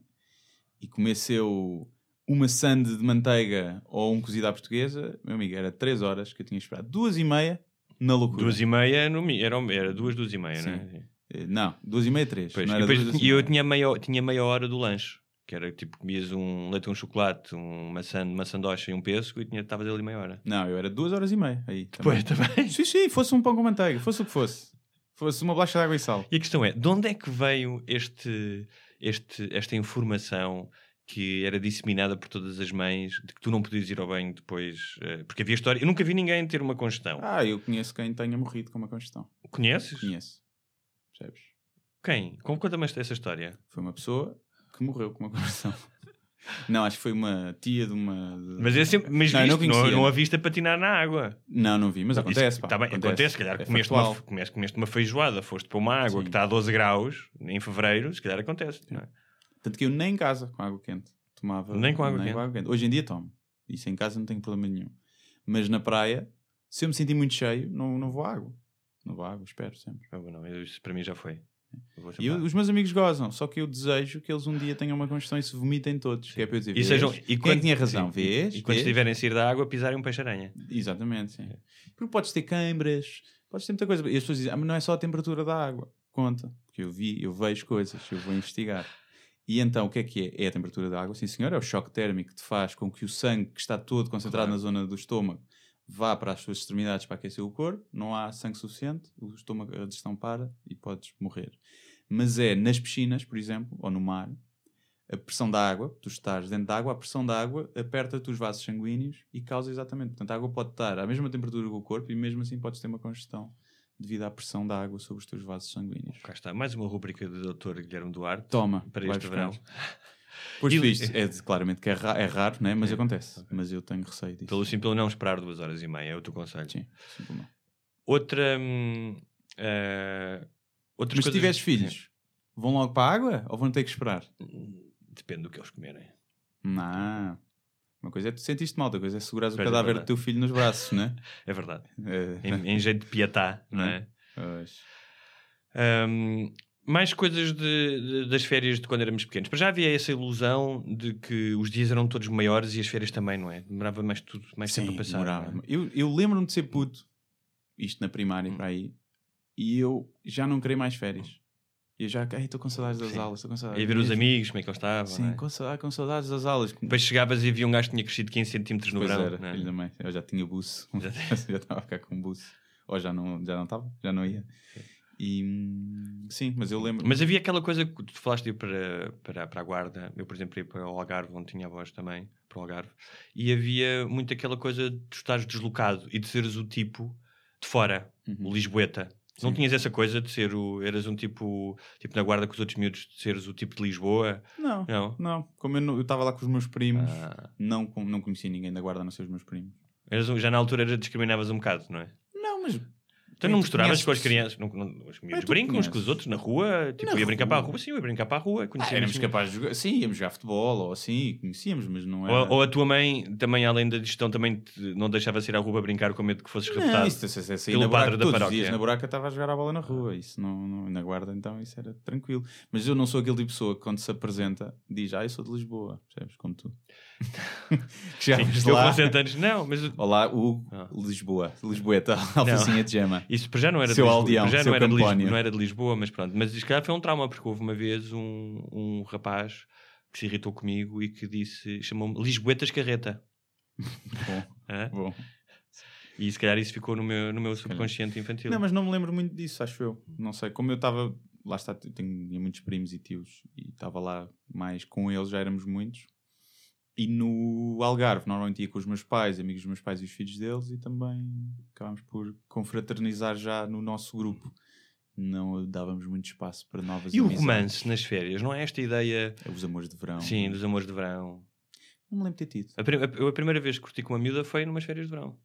e comeceu uma sande de manteiga ou um cozido à portuguesa, meu amigo, era 3 horas que eu tinha esperado, duas e meia na loucura. Duas e meia, no, era, era duas, duas e meia, Sim. não é? Eh, Não, duas e meia, três. Pois, não e depois duas, e eu tinha meia, tinha meia hora do lanche. Que era tipo, comias um leite, um chocolate, um maçã, uma sandocha e um pêssego e estavas ali meia hora. Não, eu era duas horas e meia. Aí, Pois, também. também. Sim, sim, fosse um pão com manteiga, fosse o que fosse. Fosse uma bolacha de água e sal. E a questão é, de onde é que veio este, este, esta informação que era disseminada por todas as mães de que tu não podias ir ao banho depois? eh, Porque havia história... Eu nunca vi ninguém ter uma congestão. Ah, eu conheço quem tenha morrido com uma congestão. Conheces? Conheço. Percebes? Quem? Como conta-me essa história? Foi uma pessoa que morreu com uma congestão. não, acho que foi uma tia de uma. Mas, é sempre, mas Não, viste, não não, conhecia. não a viste a patinar na água. Não, não vi, mas acontece. Isso- tá bem, acontece, se calhar É comeste, uma, comeste, comeste uma feijoada, foste para uma água Sim. que está a 12 graus em fevereiro, se calhar acontece. Não é? Tanto que eu nem em casa com água quente tomava. Nem com água quente? Hoje em dia tomo. Isso em casa não tenho problema nenhum. Mas na praia, se eu me sentir muito cheio, não, não vou à água. Não vou à água, espero sempre. Ah, não, isso para mim já foi. E eu- os meus amigos gozam, só que eu desejo que eles um dia tenham uma congestão e se vomitem todos. Que é para eu dizer, E sejam- e Quem é quando- que tinha razão? sim, Vês? E quando Vês? estiverem a sair da água, pisarem um peixe-aranha. Exatamente, sim. É. Porque podes ter câimbras, podes ter muita coisa. E as pessoas dizem, ah, mas não é só a temperatura da água. Conta. Porque eu vi, eu vejo coisas, eu vou investigar. E então, o que é que é? É a temperatura da água, sim senhor, é o choque térmico que te faz com que o sangue que está todo concentrado Claro. na zona do estômago vá para as suas extremidades para aquecer o corpo, não há sangue suficiente, o estômago, a digestão para e podes morrer. Mas é nas piscinas, por exemplo, ou no mar, a pressão da água, tu estás dentro da água, a pressão da água aperta-te os vasos sanguíneos e causa exatamente. Portanto, a água pode estar à mesma temperatura que o corpo e mesmo assim podes ter uma congestão devido à pressão da água sobre os teus vasos sanguíneos. Cá está, mais uma rubrica do Dr. Guilherme Duarte. Toma, Para este verão. Pois E- é de- claramente que é, ra- é raro, né? mas É, acontece. ok. Mas eu tenho receio disso. Pelo simples não esperar duas horas e meia, é o teu conselho. Sim, simples não. Outra. hum, outras Mas se tiveres filhos, vão logo para a água ou vão ter que esperar? Depende do que eles comerem. Não. Uma coisa é tu sentiste mal, outra coisa é segurares o é cadáver verdade. do teu filho nos braços, né? É verdade. É. Em, em jeito de pietá, não é? Pois. Hum, mais coisas de- de- das férias de quando éramos pequenos. Para já havia essa ilusão de que os dias eram todos maiores e as férias também, não é? Demorava mais, tudo, mais tempo a passar. demorava. é? Eu, eu lembro-me de ser puto, isto na primária Hum. para aí, e eu já não queria mais férias. Eu já, ai, estou com saudades das Sim. aulas, estou com saudades. E ver os amigos, como é que eles estavam. Sim, é? com, sa- com saudades das aulas. Depois chegavas e havia um gajo que tinha crescido 15 centímetros no Pois verão. era, não é? mãe. Eu já tinha buço. Já estava a ficar com buço. Ou já não já não estava, já não ia. E hum, sim, mas eu lembro. Mas havia aquela coisa que tu falaste de ir para, para, para a Guarda. Eu, por exemplo, ia para o Algarve, onde tinha avós também, para o Algarve. E havia muito aquela coisa de tu estares deslocado e de seres o tipo de fora, Uhum. o Lisboeta. Não Sim. tinhas essa coisa de ser o. Eras um tipo. Tipo na Guarda com os outros miúdos, de seres o tipo de Lisboa. Não, Não. não. Como eu não- estava lá com os meus primos, Ah, não, não conhecia ninguém da guarda, a não ser os meus primos. um- já na altura era- discriminavas um bocado, não é? Não, mas. Então não tu misturavas com as crianças. Não, não, os miúdos brincam uns com os outros na rua. Tipo, Na ia brincar para a rua? Sim, eu ia brincar para a rua. Ah, conhecia éramos muitos capazes de jogar. Sim, íamos jogar futebol ou assim, conhecíamos, mas não era. Ou, ou a tua mãe, também além da digestão, também te- não deixava ir à rua brincar com medo que fosses Não, raptado? isso, isso, isso, isso, pelo padre da todos os paróquia. dias na buraca estava a jogar a bola na rua. Isso não, não- na guarda, então, isso era tranquilo. Mas eu não sou aquele tipo de pessoa que quando se apresenta diz, ah, eu sou de Lisboa, percebes? Como tu. Já Sim, lá. com 60 anos, não, mas Olá, o Ah. Lisboa, Lisboeta, alfacinha de gema. Isso para já não era, Seu de, Lisboa, aldeão, já seu não, era de Lisboa, não era de Lisboa, mas pronto. Mas se calhar foi um trauma, porque houve uma vez um, um rapaz que se irritou comigo e que disse, chamou-me Lisboetas Carreta. Bom, Hã? bom. E se calhar isso ficou no meu, no meu subconsciente infantil. Não, mas não me lembro muito disso, acho eu. Não sei, como eu estava. Lá está, tenho muitos primos e tios e estava lá mais com eles, já éramos muitos. E no Algarve, normalmente ia com os meus pais, amigos dos meus pais e os filhos deles, e também acabámos por confraternizar já no nosso grupo. Não dávamos muito espaço para novas E o romance nas férias, não é esta ideia, É Os amores de verão. sim, dos amores de verão? Não me lembro de ter tido. A, prim- a- a primeira vez que curti com uma miúda foi numas férias de verão.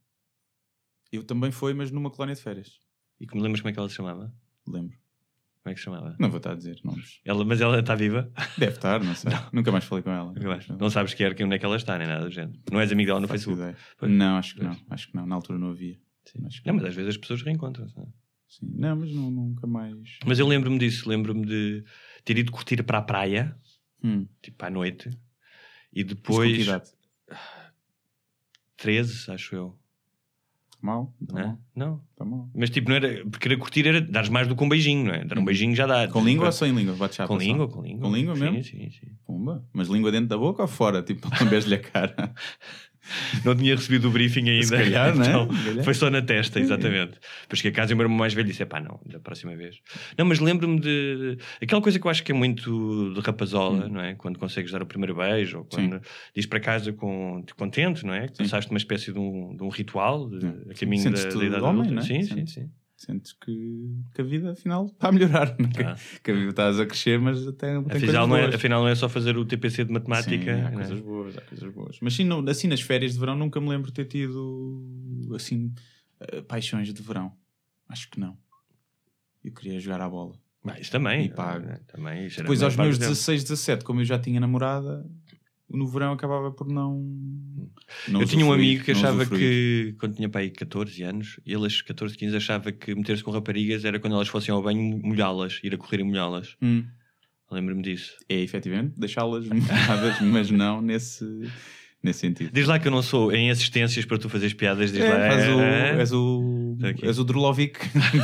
Eu também fui, mas numa colónia de férias. E que me lembras como é que ela se chamava? Lembro. Como é que se chamava? Não vou estar a dizer nomes. Ela, mas ela está viva? Deve estar, não sei. Nunca mais falei com ela. Acho. Não sabes que onde é que ela está, nem nada do género. Não és amigo dela no Faço Facebook. Não, acho que Pois. não. Acho que não. Na altura não havia. Sim. Acho que Não, mas às vezes as pessoas reencontram-se. não é? Sim. Não, mas não- nunca mais. Mas eu lembro-me disso, lembro-me de ter ido curtir para a praia, Hum. tipo à noite, e Mas depois. idade? 13, acho eu. Mal? Tá Não, é? mal. não. Tá mal. Mas tipo, não era. Porque era curtir era dar mais do que um beijinho, não é? Dar um Uhum. beijinho já dá. Com língua ou sem língua? Bate Com língua, com língua. Com língua sim, mesmo? Sim, sim. Pumba. Mas língua dentro da boca ou fora? Tipo, lambes-lhe a cara. Não tinha recebido o briefing ainda. Se calhar, né? então, calhar. Foi só na testa, exatamente. Depois cheguei a casa e o meu irmão mais velho disse: pá, não, da próxima vez. Não, mas lembro-me de. Aquela coisa que eu acho que é muito de rapazola, não é? Quando consegues dar o primeiro beijo, ou quando Hum. Sim. diz para casa com, contente, não é? Que Sim. passaste uma espécie de um, de um ritual de, Sim. a caminho da, da idade homem, adulta. não é? Sim, sim, Sentes- sim. Sentes que, que a vida, afinal, está a melhorar. não é? Tá. Que a vida estás a crescer, mas até tem coisas Afinal não, é, afinal não é só fazer o TPC de matemática. Sim, há não é? coisas boas, há coisas boas. Mas sim, no- assim nas férias de verão nunca me lembro de ter tido assim eh, paixões de verão. Acho que não. Eu queria jogar à bola. Isso também. E pago. eh, também Depois aos meus parte do tempo. 16, 17, como eu já tinha namorada, no verão acabava por não. não eu tinha um amigo que achava que, quando tinha aí 14 anos, ele aos 14, 15 achava que meter-se com raparigas era quando elas fossem ao banho molhá-las, ir a correr e molhá-las. Hum, Lembro-me disso. é efetivamente deixá-las molhadas, mas não nesse, nesse sentido. Diz lá que eu não sou em assistências para tu fazeres piadas, diz É, lá. faz o, é, és o, Tá és o Drolovic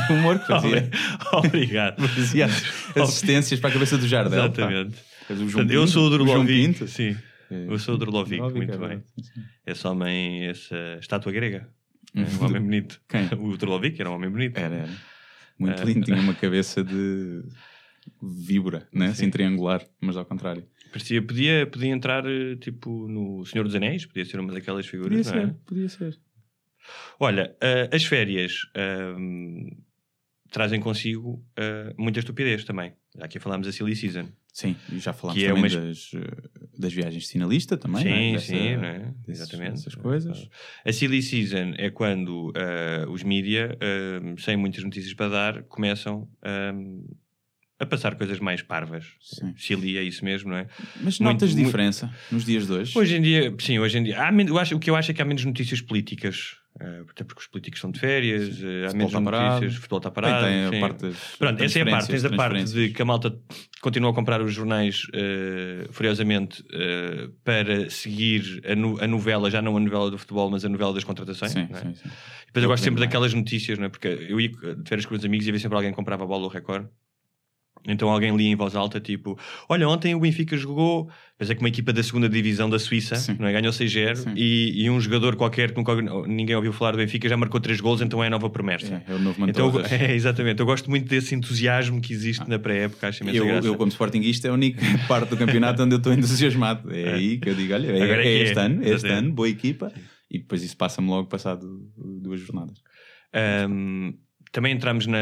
do humor que fazia, Obrigado. fazia assistências para a cabeça do Jardel. Exatamente. És o João Portanto, eu sou o João Drolovic. Pinto. Sim. É, Eu sou o Drolovic, muito é bem. Esse homem, essa estátua grega. É um homem bonito. Quem? O Drolovic era um homem bonito. Era, era. Muito É. lindo, tinha uma cabeça de víbora, né? assim triangular, mas ao contrário. Parecia, podia, podia entrar tipo no Senhor dos Anéis, podia ser uma daquelas figuras. Podia não é? ser, podia ser. Olha, ah, as férias ahm, trazem consigo ah, muita estupidez também. Já aqui falámos da Silly Season. Sim, e já falámos é também uma- das, eh, das viagens de sinalista também, sim, não é? Dessa- sim, é? desses- exatamente. Dessas coisas. A Silly Season é quando ah, os mídia, ahm, sem muitas notícias para dar, começam ahm, a passar coisas mais parvas. Sim. Silly é isso mesmo, não é? Mas Muito- notas muito- diferença nos dias de hoje? Hoje em dia, sim, hoje em dia. Há eu acho, o que eu acho é que há menos notícias políticas. Eh, até porque os políticos estão de férias, eh, há menos notícias, o futebol está parado. tem a parte Pronto, essa é a parte. Tens a parte de que a malta continua a comprar os jornais eh, furiosamente eh, para seguir a, no- a novela, já não a novela do futebol, mas a novela das contratações. Sim, é? sim, sim. Depois eu Eu gosto sempre lembro daquelas notícias, não é? porque eu ia de férias com os amigos e havia sempre alguém que comprava a bola do Record. Então alguém lia em voz alta, tipo: Olha, ontem o Benfica jogou, mas é que uma equipa da segunda divisão da Suíça, Sim. não é? ganhou 6-0 Sim. e, e um jogador qualquer que nunca, ninguém ouviu falar do Benfica já marcou 3 gols, então é a nova promessa. É, é o novo Então, é, exatamente, eu gosto muito desse entusiasmo que existe na pré-época, acho imensa eu, graça. eu, como sportinguista, é a única parte do campeonato onde eu estou entusiasmado. É, aí que eu digo: olha, é, é é que este é. ano, é este ano, boa equipa. E depois isso passa-me logo passado duas jornadas. Ahm, também entramos na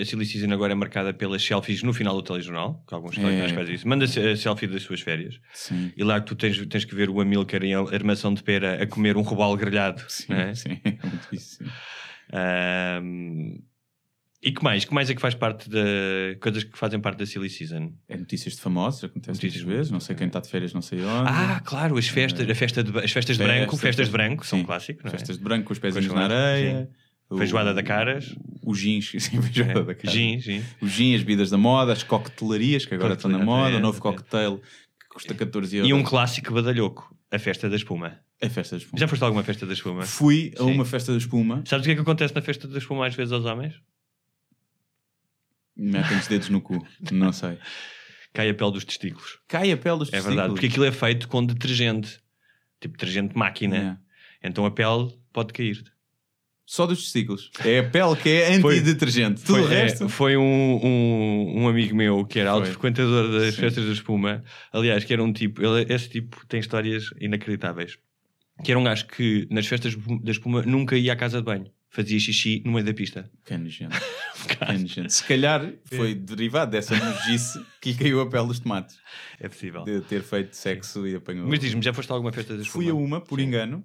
a Silly Season agora é marcada pelas selfies no final do telejornal, que alguns jornais É. fazem isso. Manda a selfie das suas férias. Sim. E lá tu tens, tens que ver o Amilcar em armação de pera a comer um robalo grelhado. Sim, é? sim, é muito isso. sim. Ahm, e que mais? Que mais é que faz parte da. coisas que fazem parte da Silly Season? É notícias de famosos, acontece Notícias muitas vezes. Não sei quem está de férias, não sei onde. Ah, claro, as festas, a festa de- as festas de branco, festas de branco, são sim. clássicos, não é? Festas de branco com os pezinhos Com na areia. o- Feijoada da Caras. O gins, sim, feijoada É, da caras. Gin, gin. O gin, as bebidas da moda, as coquetelarias que agora estão na moda, é, o novo é. cocktail que custa 14 euros. E um clássico badalhoco, a festa da espuma. É festa de espuma. Já foste a alguma festa da espuma? Fui a Sim. uma festa de espuma. Sabes o que é que acontece na festa da espuma às vezes aos homens? Metem os dedos no cu. Não sei. Cai a pele dos testículos. Cai a pele dos É testículos. verdade, porque aquilo é feito com detergente. Tipo detergente de máquina. Yeah. Então a pele pode cair. Só dos testículos. É a pele que é antidetergente. Tudo Foi, o resto. é, foi um, um, um amigo meu que era alto Foi. frequentador das Sim. festas da espuma. Aliás, que era um tipo, ele, esse tipo tem histórias inacreditáveis. Que era um gajo que nas festas da espuma nunca ia à casa de banho. Fazia xixi no meio da pista. Que nojento. Se calhar foi derivado dessa nojice que caiu a pele dos tomates. É possível. De ter feito sexo e apanhou. Mas diz-me, já foste a alguma festa da espuma? Fui a uma, por Sim. engano,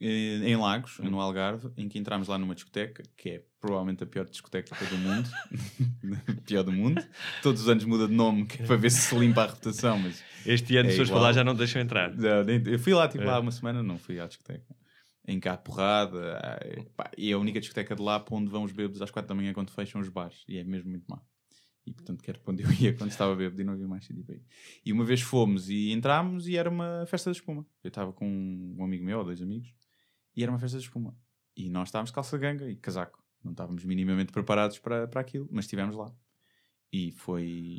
em Lagos, no Algarve, em que entramos lá numa discoteca, que é provavelmente a pior discoteca do mundo. pior do mundo. Todos os anos muda de nome, que é para ver se se limpa a reputação, mas Este ano, É fores igual. lá, já não deixam entrar. Eu fui lá, tipo, É. lá uma semana, não fui à discoteca. Em cá, porrada. E é a única discoteca de lá para onde vão os bêbados às quatro da manhã quando fecham os bares. E é mesmo muito má. E portanto, que era para onde eu ia quando estava bêbado e não havia mais para ir. E uma vez fomos e entrámos e era uma festa de espuma. Eu estava com um amigo meu, ou dois amigos, e era uma festa de espuma. E nós estávamos de calça ganga e casaco. Não estávamos minimamente preparados para, para aquilo, mas estivemos lá. E foi,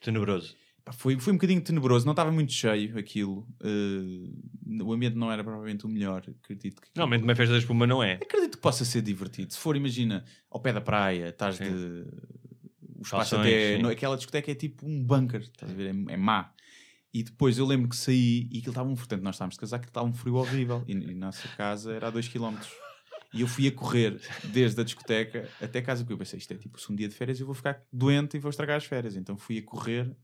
Tenebroso. Pá, Foi, foi um bocadinho tenebroso, não estava muito cheio aquilo. eh, o ambiente não era provavelmente o melhor. Acredito que. Normalmente uma festa da espuma não é. Acredito que possa ser divertido. Se for, imagina, ao pé da praia, estás Sim. de. O espaço Calções, até. sim. aquela discoteca é tipo um bunker, estás a ver? É, é má. E depois eu lembro que saí e aquilo estava um. Portanto, nós estávamos de casaco, aquilo estava um frio horrível. E, e nossa casa era a 2km. E eu fui a correr desde a discoteca até casa, porque eu pensei, isto é tipo, se um dia de férias eu vou ficar doente e vou estragar as férias. Então fui a correr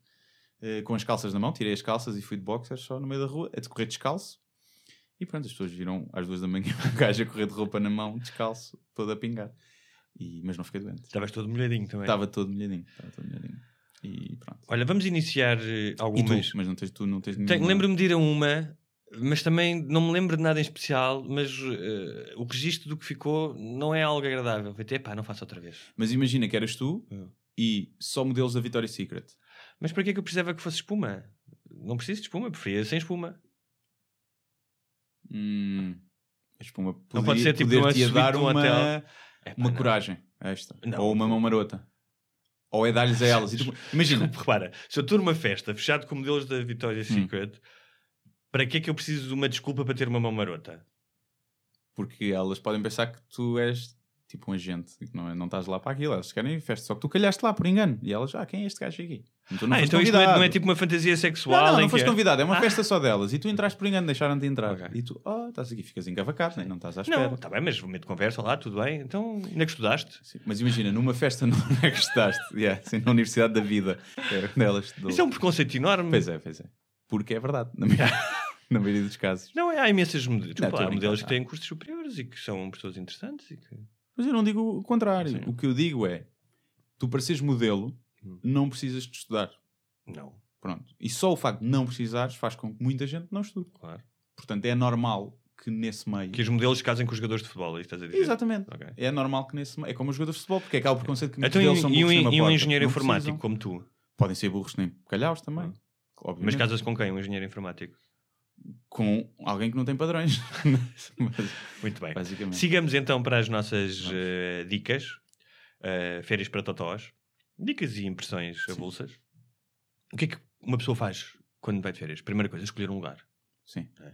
eh, com as calças na mão, tirei as calças e fui de boxers só no meio da rua, a decorrer descalço. E pronto, as pessoas viram às duas da manhã um gajo a correr de roupa na mão, descalço, todo a pingar. E, mas não fiquei doente. Estavas todo molhadinho também. Estava todo molhadinho. Estava todo molhadinho. E pronto. Olha, vamos iniciar eh, E tu? algumas. Mas não tens, tu não tens nenhuma- Lembro-me de ir a uma, mas também não me lembro de nada em especial. Mas eh, o registro do que ficou não é algo agradável. Foi até, pá, não faço outra vez. Mas imagina que eras tu Hum. e só modelos da Victoria's Secret. Mas para que é que eu precisava que fosse espuma? Não preciso de espuma, preferia sem espuma. Hum, a espuma Não podia- pode ser tipo poder-te uma dar um uma, hotel. É, pá, uma não. coragem extra. Não. Ou uma mão marota. Ou é dar-lhes a elas. Tu- imagina, Repara, se eu estou numa festa fechado com modelos da Victoria's Hum. Secret, para que é que eu preciso de uma desculpa para ter uma mão marota? porque elas podem pensar que tu és tipo um agente que não, é- não estás lá para aquilo. Elas querem festa, só que tu calhaste lá por engano. E elas, ah, quem é este gajo aqui? E tu não ah, então isto não é, não é tipo uma fantasia sexual? Não, não, não foste é- convidado, é uma Ah. festa só delas. E tu entraste por engano, deixaram-te entrar. Ok. E tu, oh, estás aqui, ficas encavacado, né? não estás à espera. Não, está bem, mas momento de conversa lá, tudo bem. Então, ainda que estudaste? Sim, Mas imagina, numa festa não é que estudaste, yeah, assim, na Universidade da Vida, é, delas estudou. Isso é um preconceito enorme. Pois é, pois é. Porque é verdade, na maioria, na maioria dos casos. Não, é, há imensas modelos. A há modelos que têm cursos superiores e que são pessoas interessantes. E que... Mas eu não digo o contrário. Sim. O que eu digo é, tu para seres modelo, Hum. não precisas de estudar. Não, Pronto. E só o facto de não precisares faz com que muita gente não estude. claro. Portanto, é normal que nesse meio... Que os modelos casem com os jogadores de futebol, é que estás a dizer? Exatamente. Ok. É normal que nesse meio... É como os jogadores de futebol, porque é aquele preconceito que muitos Então, e, deles são e um, burros e um engenheiro informático precisam. como tu? Podem ser burros nem calhaus também. Hum. Mas casas com quem? Um engenheiro informático? Com alguém que não tem padrões. Mas, Muito bem. basicamente. Sigamos então para as nossas eh, dicas. Eh, férias para totós. Dicas e impressões avulsas. O que é que uma pessoa faz quando vai de férias? Primeira coisa, escolher um lugar. Sim. É.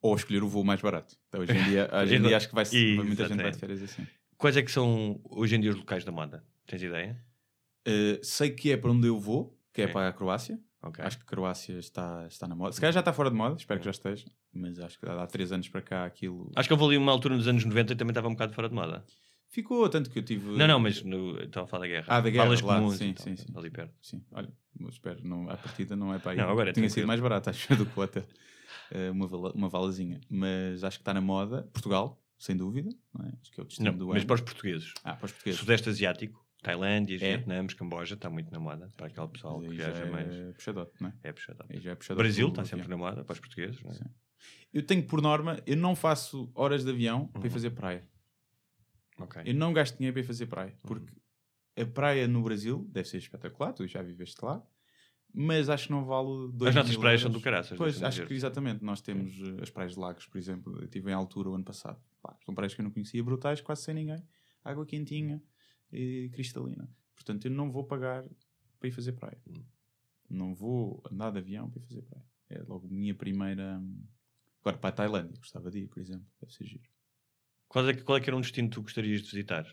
Ou escolher o voo mais barato. Então, hoje em dia, hoje em dia acho que vai ser muita gente vai de férias assim. Quais é que são hoje em dia os locais da moda? Tens ideia? Uh, sei que é para onde eu vou, que é Sim. para a Croácia. Ok. Acho que Croácia está, está na moda. Se calhar já está fora de moda, espero que já esteja. Mas acho que há três anos para cá aquilo Acho que eu vou ali uma altura nos anos 90 e também estava um bocado fora de moda. ficou. Tanto que eu tive. Não, não, mas no, estava a falar da guerra. Ah, da guerra, Balas lá, comuns sim, e tal, sim, sim. ali perto. Sim, olha, espero, não, a partida não é para aí. Não, agora é Tinha tranquilo. sido mais barato, acho, do que o hotel. Uh, uma, vala, uma valazinha. Mas acho que está na moda. Portugal, sem dúvida. Não é? Acho que é o destino Não, do mas ano. para os portugueses. Ah, para os portugueses. Sudeste Asiático, Tailândia, É. Vietnã, Camboja, está muito na moda. Para aquele pessoal que viaja mais. é puxadote, não é? É puxado. Aí já é puxadote Brasil está avião. sempre na moda para os portugueses. Não é? Sim. Eu tenho por norma, eu não faço horas de avião para ir Uhum. fazer praia. Ok. Eu não gasto dinheiro para ir fazer praia. Porque a praia no Brasil deve ser espetacular, tu já viveste lá, mas acho que não vale dois As nossas praias são do caraças. Pois, acho dizer. que exatamente. Nós temos eh, as praias de Lagos, por exemplo. Eu estive em altura o ano passado. Pá, são praias que eu não conhecia, brutais, quase sem ninguém. Água quentinha e cristalina. Portanto, eu não vou pagar para ir fazer praia. Não vou andar de avião para ir fazer praia. É logo a minha primeira. Agora, para a Tailândia, gostava de ir, por exemplo. Deve ser giro. Qual é, que- qual é que era um destino que tu gostarias de visitar?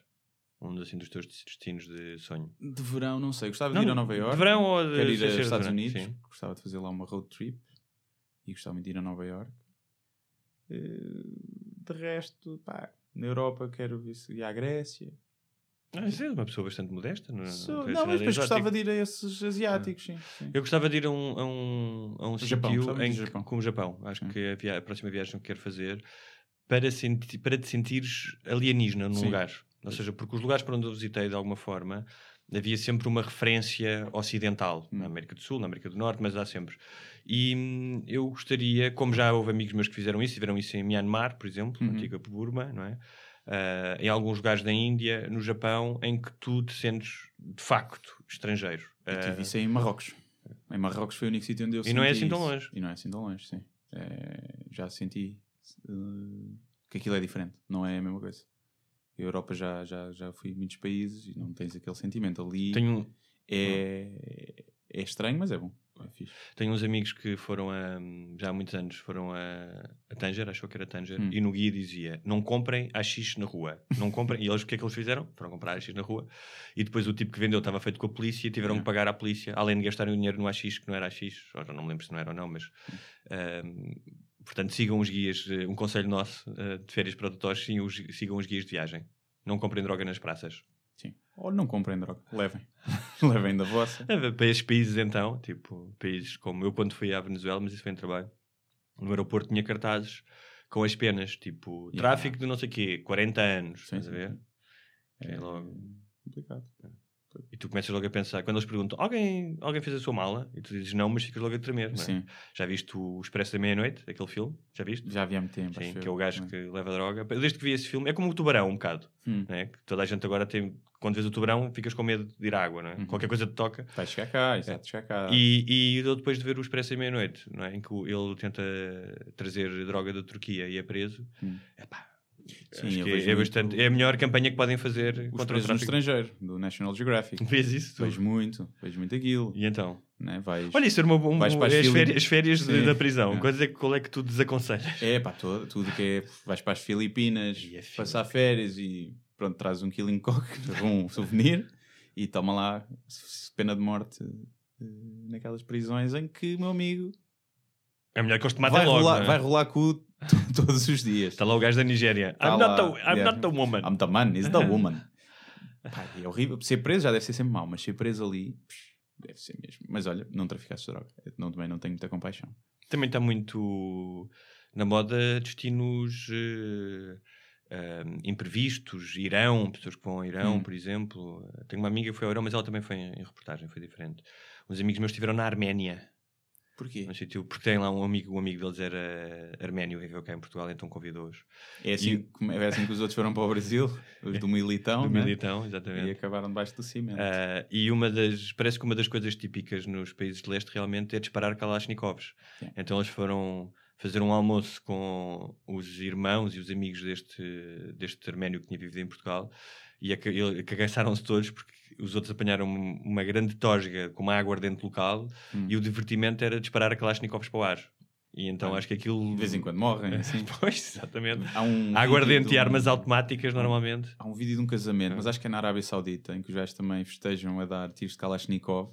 Um assim, dos teus destinos de sonho? De verão, não sei. Gostava de Não, ir a Nova de York. verão ou de- Quero ir aos de Estados verão, Unidos. sim. Gostava de fazer lá uma road trip. E gostava de ir a Nova York. Eh, De resto, pá, na Europa quero ir à Grécia. Ah, é uma pessoa bastante modesta. Não, Sou- não, mas depois gostava de ir a esses asiáticos, sim. sim. Eu gostava de ir a um, a um, a um Japão, sítio em Japão. como o Japão. Acho Sim. que é a, via- a próxima viagem que quero fazer para, senti para te sentires alienígena num Sim. lugar. Ou seja, porque os lugares para onde eu visitei, de alguma forma, havia sempre uma referência ocidental. Hum. Na América do Sul, na América do Norte, mas há sempre. E hum, eu gostaria, como já houve amigos meus que fizeram isso, fizeram isso em Myanmar, por exemplo, Uhum. na antiga Burma, não é? Ah, em alguns lugares da Índia, no Japão, em que tu te sentes de facto estrangeiro. Eu tive isso em Marrocos. Em Marrocos foi o único sítio onde eu E não é senti assim tão longe. E não é assim tão longe, sim. É, já senti eh, que aquilo é diferente. Não é a mesma coisa. A Europa já, já, já fui em muitos países e não tens aquele sentimento. Ali tenho, é, é estranho, mas é bom. É. Tenho uns amigos que foram a, já há muitos anos, foram a, a Tanger, achou que era Tanger, Hum. e no guia dizia: não comprem AX na rua. Não comprem. e eles, o que é que eles fizeram? Foram comprar AX na rua. E depois o tipo que vendeu estava feito com a polícia, tiveram É. que pagar à polícia, além de gastarem o dinheiro no AX, que não era AX, ou já não me lembro se não era ou não, mas. ahm, portanto, sigam os guias, eh, um conselho nosso eh, de férias para os, sigam os guias de viagem. Não comprem droga nas praças. Ou não comprem droga. Levem. Levem da vossa. É, Para esses países, então, tipo, países como eu, quando fui à Venezuela, mas isso foi em trabalho, no aeroporto tinha cartazes com as penas, tipo, Yeah. tráfico de não sei o quê, 40 anos, Sim, estás a sim, ver? sim. Que é logo- complicado. E tu começas logo a pensar, quando eles perguntam, alguém, alguém fez a sua mala? E tu dizes não, mas ficas logo a tremer, não é? Sim. Já viste o Expresso da Meia-Noite, aquele filme? Já viste? Já havia muito tempo. Sim, que é o gajo Sim. que leva droga. Desde que vi esse filme, é como o tubarão, um bocado. Hum. Não é? Que toda a gente agora tem. Quando vês o tubarão, ficas com medo de ir à água, não é? Uhum. Qualquer coisa te toca. Vai chegar cá, exato, chegar cá. E, e depois de ver o Expresso em Meia-Noite, não é? em que ele tenta trazer droga da Turquia e é preso, Hum. epá, Sim, é, muito bastante, é a melhor campanha que podem fazer Os contra o tráfico. estrangeiro, do National Geographic. Vês isso? tu? Vejo muito, vejo muito aquilo. E então? Né? Vais... Olha, isso era uma, um, Vais as férias, as férias de- da prisão. É. Qual é, qual é que tu desaconselhas? É pá, todo, tudo que é. Vais para as Filipinas, é passar férias e pronto, traz um killing cock, um souvenir e toma lá pena de morte eh, naquelas prisões em que o meu amigo É melhor que eles te matem vai, logo. rolar, é? vai rolar cu t- todos os dias. Está lá o gajo da Nigéria. Tá I'm, lá, not, the, I'm yeah. not the woman. I'm the man, is the woman. Pá, é horrível. Ser preso já deve ser sempre mau, mas ser preso ali deve ser mesmo. Mas olha, não traficaste droga. Eu Não, também não tenho muita compaixão. Também está muito na moda destinos eh, eh, imprevistos, Irão, pessoas que vão ao Irão, Hum. por exemplo. Tenho uma amiga que foi ao Irão, mas ela também foi em reportagem, foi diferente. Uns amigos meus estiveram na Arménia, Porquê? sítio, porque tem lá um amigo, um amigo deles era arménio, viveu cá em Portugal, então convidou-os. É assim, como- é assim que os outros foram para o Brasil, os do Militão, Do né? Militão, exatamente. e acabaram debaixo do cimento. Ah, e uma das, parece que uma das coisas típicas nos países de leste realmente é disparar Kalashnikovs. Sim. Então eles foram fazer um almoço com os irmãos e os amigos deste, deste arménio que tinha vivido em Portugal e cagaçaram-se todos porque os outros apanharam uma grande tosga com uma água ardente local Hum. e o divertimento era disparar a Kalashnikovs para o ar. E então Ah, acho que aquilo... De vez em quando morrem, assim. pois, exatamente. Há um Água vídeo ardente de e um- armas automáticas normalmente. Há um vídeo de um casamento, Ah. mas acho que é na Arábia Saudita, em que os gajos também festejam a dar tiros de Kalashnikov,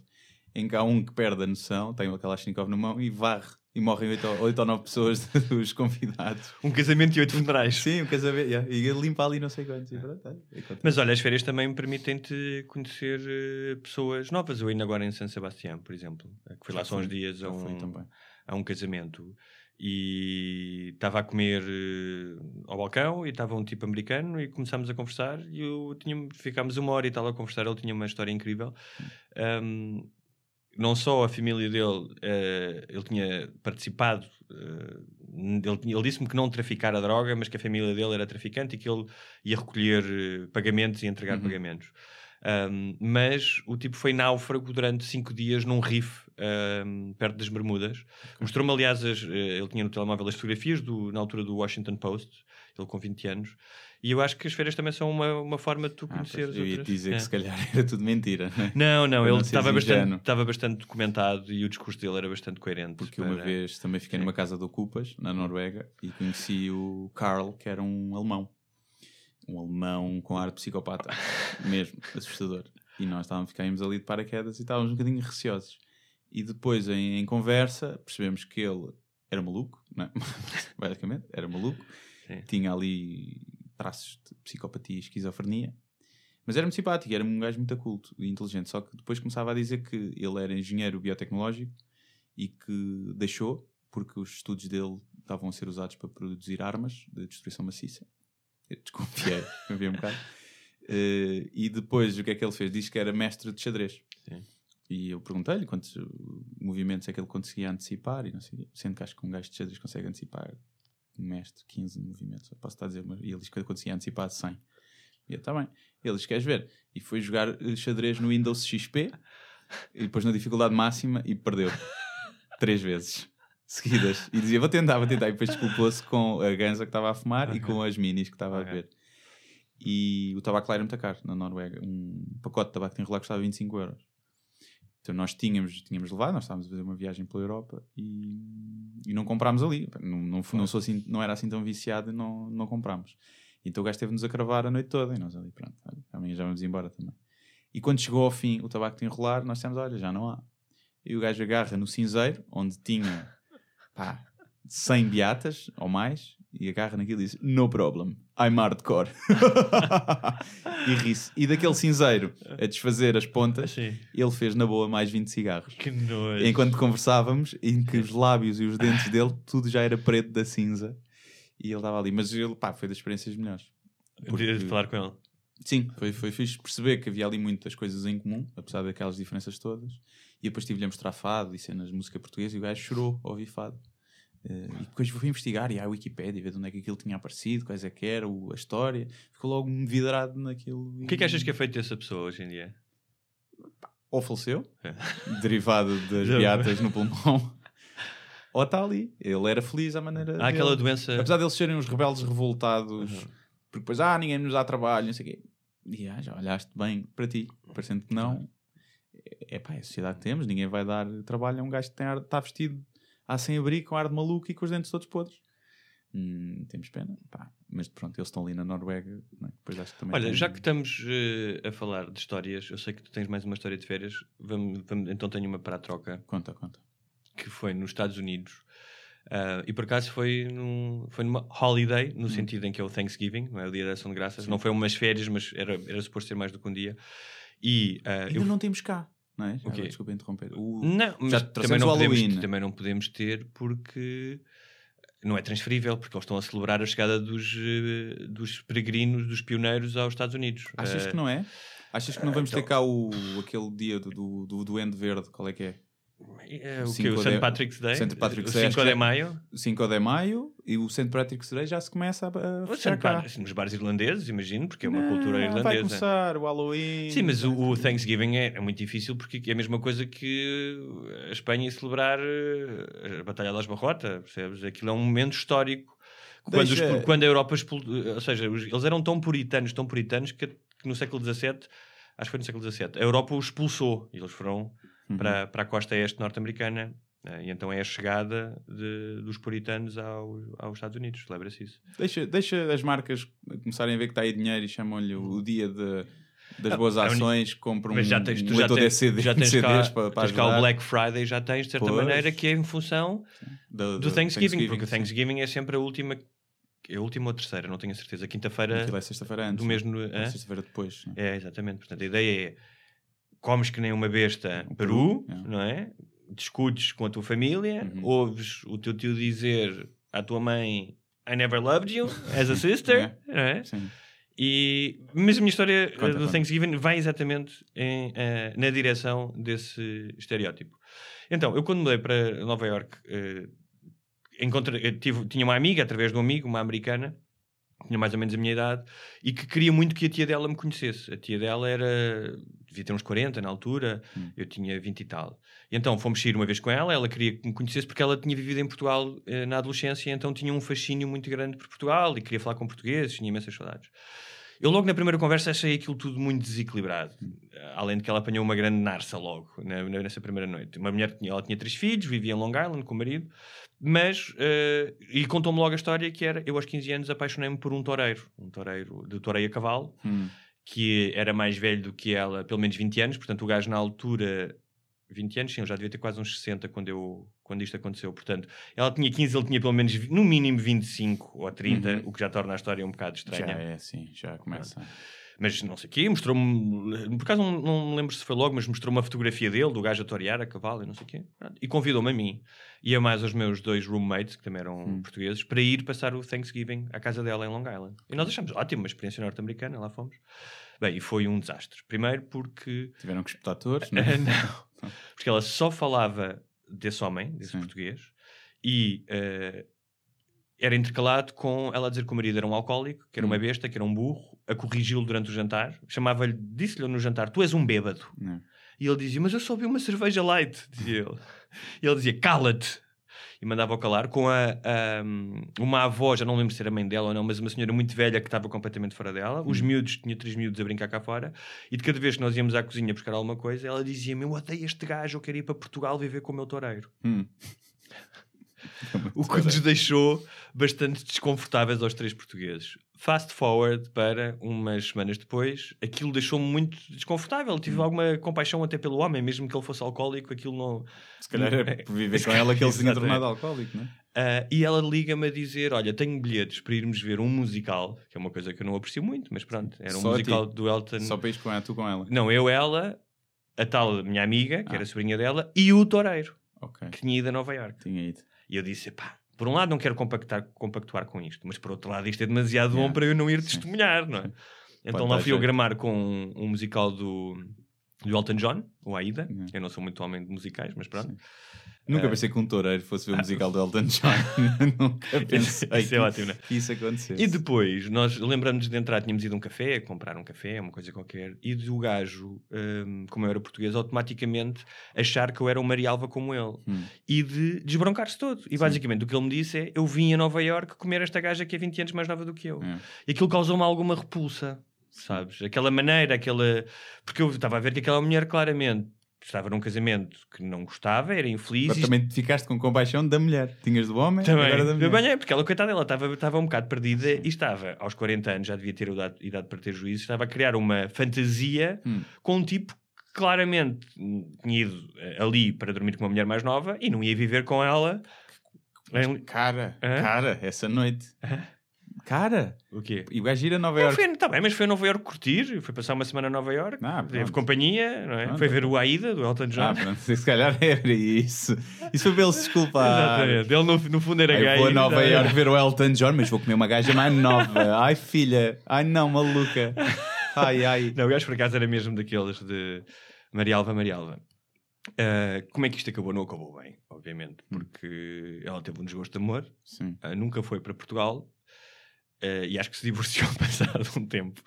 em que há um que perde a noção, tem o Kalashnikov na mão e varre. E morrem oito ou, oito ou nove pessoas dos convidados. Um casamento e oito funerais. Sim, um casamento. yeah. E limpa ali não sei quantos. Acontece. Mas olha, as férias também permitem-te conhecer eh, pessoas novas. Eu ainda agora em San Sebastián, por exemplo, eh, que fui lá só uns dias a um, a um casamento e estava a comer eh, ao balcão e estava um tipo americano e começámos a conversar e eu tinha, ficámos uma hora e tal a conversar. Ele tinha uma história incrível. Um, não só a família dele, eh, ele tinha participado, eh, ele, ele disse-me que não traficara droga, mas que a família dele era traficante e que ele ia recolher eh, pagamentos e entregar Uhum. pagamentos. Um, mas o tipo foi náufrago durante cinco dias num riff um, perto das Bermudas. Mostrou-me, aliás, as, ele tinha no telemóvel as fotografias do, na altura do Washington Post, ele com 20 anos. E eu acho que as férias também são uma, uma forma de tu Ah, conheceres pois, eu ia outras. te dizer É. que se calhar era tudo mentira? Não, não, Para ele não seres estava bastante, estava bastante documentado e o discurso dele era bastante coerente. Porque uma para- vez também fiquei Sim. numa casa de ocupas, na Noruega, e conheci o Carl, que era um alemão. Um alemão com ar de psicopata, mesmo, assustador. E nós estávamos, ficámos ali de paraquedas e estávamos um bocadinho receosos. E depois, em, em conversa, percebemos que ele era maluco, não é? basicamente, era maluco. Sim. Tinha ali traços de psicopatia e esquizofrenia. Mas era muito simpático, era um gajo muito culto e inteligente. Só que depois começava a dizer que ele era engenheiro biotecnológico e que deixou porque os estudos dele estavam a ser usados para produzir armas de destruição maciça. Eu desconfiei, desconfiei um bocado. Eh, e depois o que é que ele fez? Diz que era mestre de xadrez. Sim. E eu perguntei-lhe quantos uh, movimentos é que ele conseguia antecipar, e não sei, sendo que acho que um gajo de xadrez consegue antecipar mestre 15 movimentos. Posso estar a dizer, mas e ele diz que eu conseguia antecipar 100. E eu, está bem. Ele diz, queres ver? E foi jogar xadrez no Windows XP, e depois na dificuldade máxima, e perdeu. Três vezes. Seguidas. E dizia, vou tentar, vou tentar. E depois desculpou-se com a ganza que estava a fumar e com as minis que estava a Ok. beber. E o tabaco lá era muito caro, na Noruega. Um pacote de tabaco de enrolar custava 25 euros. Então nós tínhamos, tínhamos levado, nós estávamos a fazer uma viagem pela Europa e, e não comprámos ali. Não, não, não, sou assim, não era assim tão viciado e não, não comprámos. Então o gajo teve-nos a cravar a noite toda e nós ali, pronto, olha, amanhã já vamos embora também. E quando chegou ao fim o tabaco de enrolar, nós dissemos, olha, já não há. E o gajo agarra no cinzeiro, onde tinha pá, 100 beatas ou mais, e agarra naquilo e diz, no problem, I'm hardcore. e ri-se. E daquele cinzeiro a desfazer as pontas, Sim. ele fez na boa mais 20 cigarros. Que nojo. Enquanto conversávamos, em que os lábios e os dentes dele, tudo já era preto da cinza. E ele estava ali. Mas ele, pá, foi das experiências melhores. De, de falar com ele. Sim, foi, foi fixe perceber que havia ali muitas coisas em comum, apesar daquelas diferenças todas. E depois tive-lhe a mostrar fado e cenas de música portuguesa e o gajo chorou ao ouvir fado. Eh, e depois fui investigar e a Wikipédia, ver de onde é que aquilo tinha aparecido, quais é que era, o- a história. Ficou logo vidrado naquilo. O que é que achas que é feito dessa pessoa hoje em dia? Ou faleceu, É. derivado das beatas no pulmão, ou está ali. Ele era feliz à maneira. Há aquela dele. doença. Apesar deles serem uns rebeldes revoltados, Uhum. porque depois, ah, ninguém nos dá trabalho, não sei o quê. E ah, já olhaste bem para ti, parecendo que não. É, é pá, é a sociedade que temos, ninguém vai dar trabalho a um gajo que tem está vestido à sem abrigo, com ar de maluco e com os dentes todos podres. Hum, temos pena, pá. Mas pronto, eles estão ali na Noruega, não é? depois acho que também. Olha, tem- já que estamos eh, a falar de histórias, eu sei que tu tens mais uma história de férias, vamos, vamos- então tenho uma para a troca, Conta, conta. que foi nos Estados Unidos. Ah, e por acaso foi, num, foi numa holiday, Hum. no sentido em que é o Thanksgiving, não é o dia da ação de graças. Não foi umas férias, mas era, era suposto ser mais do que um dia. E ah, Ainda eu não temos cá, não é? Já O quê? agora, Desculpa interromper. O- Não, mas também não, podemos, também não podemos ter porque não é transferível, porque eles estão a celebrar a chegada dos, eh, dos peregrinos, dos pioneiros aos Estados Unidos. Achas Eh, que não é? Achas que não vamos ter então- cá o, aquele dia do, do, do Duende Verde? Qual é que é? É, o que? O St. Patrick's Day? St. Patrick's o Day, acho 5 que de já- maio? 5 de maio e o St. Patrick's Day já se começa a, fechar St. nos bares irlandeses, imagino, porque é uma Não, cultura Vai irlandesa. começar o Halloween. Sim, mas o, o Thanksgiving é, é muito difícil porque é a mesma coisa que a Espanha ia celebrar eh, a Batalha das Barrota, percebes? Aquilo é um momento histórico. Quando, os- quando a Europa expul- ou seja, eles eram tão puritanos, tão puritanos que, que no século XVII, acho que foi no século XVII, a Europa os expulsou e eles foram Uhum. para, para a costa este norte-americana. eh, E então é a chegada de- dos puritanos ao, aos Estados Unidos, celebra-se isso. Deixa, deixa as marcas começarem a ver que está aí dinheiro e chamam-lhe o, o dia de, das boas a uni- ações, compram Mas já um, tens, um já tens, de CD, já tens CDs cá, para, para tens cá o Black Friday, já tens de certa Pois. maneira que é em função do, do Thanksgiving, porque o sim. Thanksgiving é sempre a última, é a última ou terceira, não tenho a certeza, quinta-feira Aquilo é sexta-feira antes. do mesmo. É hã? sexta-feira depois. sim. É, exatamente. Portanto, a ideia é comes que nem uma besta peru, peru, é. não é? Discutes com a tua família, Uhum. ouves o teu tio dizer à tua mãe I never loved you as a sister, não é? Sim. E, mas a minha história eh, Conta, do conta. Thanksgiving vai exatamente em, eh, na direção desse estereótipo. Então, eu quando mudei para Nova York, eh, encontrei, tive, tinha uma amiga, através de um amigo, uma americana, tinha mais ou menos a minha idade, e que queria muito que a tia dela me conhecesse. A tia dela era, devia ter uns 40 na altura, Hum. eu tinha 20 e tal. E então fomos sair uma vez com ela, ela queria que me conhecesse porque ela tinha vivido em Portugal eh, na adolescência, então tinha um fascínio muito grande por Portugal e queria falar com portugueses, tinha imensas saudades. Eu logo na primeira conversa achei aquilo tudo muito desequilibrado. Além de que ela apanhou uma grande narça logo, na- nessa primeira noite. Uma mulher, ela tinha três filhos, vivia em Long Island com o marido, mas, eh, e contou-me logo a história que era, eu aos 15 anos apaixonei-me por um toureiro, um toureiro de toureio a cavalo, Hum. Que era mais velho do que ela, pelo menos 20 anos, portanto o gajo na altura, 20 anos, sim, eu já devia ter quase uns 60 quando, eu, quando isto aconteceu, portanto, ela tinha 15, ele tinha pelo menos, no mínimo 25 ou 30, Uhum. o que já torna a história um bocado Já estranha. é assim, já começa. Mas não sei o quê, mostrou-me, por acaso não, não me lembro se foi logo, mas mostrou uma fotografia dele, do gajo a torear a cavalo e não sei o quê. E convidou-me a mim e a mais aos meus dois roommates, que também eram Hum. portugueses, para ir passar o Thanksgiving à casa dela em Long Island. E nós achamos ótimo, uma experiência norte-americana, lá fomos. Bem, e foi um desastre. Primeiro porque Tiveram que espetar todos, não é? não. Porque ela só falava desse homem, desse Sim. português, e eh, era intercalado com ela a dizer que o marido era um alcoólico, que era uma Hum. besta, que era um burro, a corrigi-lo durante o jantar, chamava-lhe, disse-lhe no jantar: Tu és um bêbado. Não. E ele dizia: Mas eu só vi uma cerveja light, dizia ele. E ele dizia: Cala-te. E mandava-o calar com a, a, uma avó, já não lembro se era mãe dela ou não, mas uma senhora muito velha que estava completamente fora dela. Os miúdos, tinha três miúdos a brincar cá fora. E de cada vez que nós íamos à cozinha buscar alguma coisa, ela dizia-me: Eu odeio este gajo, eu quero ir para Portugal viver com o meu toureiro. Hum. O que nos deixou bastante desconfortáveis aos três portugueses. Fast forward para umas semanas depois, aquilo deixou-me muito desconfortável. Tive alguma compaixão até pelo homem, mesmo que ele fosse alcoólico, aquilo não. Se calhar é por viver com ela que ele se tinha tornado alcoólico, não é? Ah, e ela liga-me a dizer: Olha, tenho bilhetes para irmos ver um musical, que é uma coisa que eu não aprecio muito, mas pronto, era um Só musical do Elton. Só para ires com ela, tu com ela. Não, eu, ela, a tal minha amiga, que Ah. era a sobrinha dela, e o toureiro, Ok, que tinha ido a Nova York. tinha ido. E eu disse: pá, por um lado não quero compactar, compactuar com isto, mas por outro lado isto é demasiado bom Yeah. para eu não ir testemunhar, não é? Então Pode lá fui eu gramar com um, um musical do, do Elton John, o Aida. Yeah. Eu não sou muito homem de musicais, mas pronto. Sim. Nunca Ah. pensei que um toureiro fosse ver o musical do Elton John. Nunca pensei Isso é ótimo, não é? que isso acontecesse. E depois, nós lembramos de entrar, tínhamos ido a um café, comprar um café, uma coisa qualquer, e do gajo, hum, como eu era português, automaticamente achar que eu era um Marialva como ele. Hum. E de desbroncar-se todo. E basicamente o que ele me disse é: eu vim a Nova York comer esta gaja que é 20 anos mais nova do que eu. É. E aquilo causou-me alguma repulsa, sabes? Aquela maneira, aquela. Porque eu estava a ver que aquela mulher claramente estava num casamento que não gostava, era infeliz. Mas também ficaste com compaixão da mulher. Tinhas do homem, também. agora da mulher. Banhei, porque ela, coitada, ela estava, estava um bocado perdida e estava, aos 40 anos, já devia ter idade, idade para ter juízo, estava a criar uma fantasia Hum. com um tipo que claramente tinha ido eh, ali para dormir com uma mulher mais nova e não ia viver com ela. em- Cara, Hã? cara, essa noite. Cara, O quê? e o gajo ir a Nova Não, York. foi, tá bem, mas foi a Nova York curtir, foi passar uma semana a Nova York, Ah, teve companhia, não é? Pronto. foi ver o Aida do Elton John. Ah, pronto, se calhar era isso. Isso foi para ele se desculpar. Exatamente, ele no, no fundo era gay. vou a Nova? York ver o Elton John, mas vou comer uma gaja mais nova. Ai filha, ai não, maluca. Ai, ai. Não, o gajo por acaso era mesmo daqueles de Marialva, Marialva. Ah, como é que isto acabou? Não acabou bem, obviamente, porque ela teve um desgosto de amor, ah, nunca foi para Portugal ah, e acho que se divorciou passado um tempo.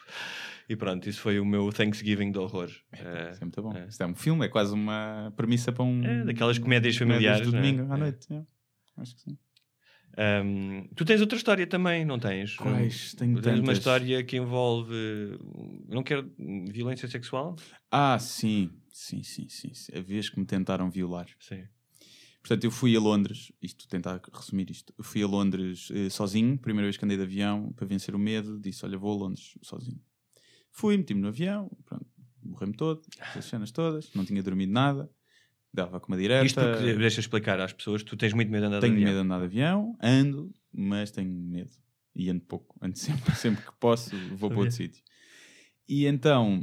E pronto, isso foi o meu Thanksgiving de horror. Ah, Isso é muito bom. é. Isto é um filme, é quase uma premissa para um. É, daquelas comédias familiares, do não é? domingo à É. noite. é. Acho que sim. Ahm, tu tens outra história também, não tens? Quais? Tenho Tens uma tantas. história que envolve, não quero, violência sexual? Ah, sim, sim, sim, sim. sim. A vez que me tentaram violar. Sim. Portanto, eu fui a Londres, isto tentar resumir isto. Eu fui a Londres eh, sozinho, primeira vez que andei de avião, para vencer o medo, disse: Olha, vou a Londres sozinho. Fui, meti-me no avião, pronto, morrei-me todo, as cenas todas, não tinha dormido nada, dava com uma direta. Isto porque, deixa explicar às pessoas, tu tens muito medo de andar de Tenho avião. medo de andar de avião, ando, mas tenho medo. E ando pouco, ando sempre, sempre que posso, vou para outro sítio. E então,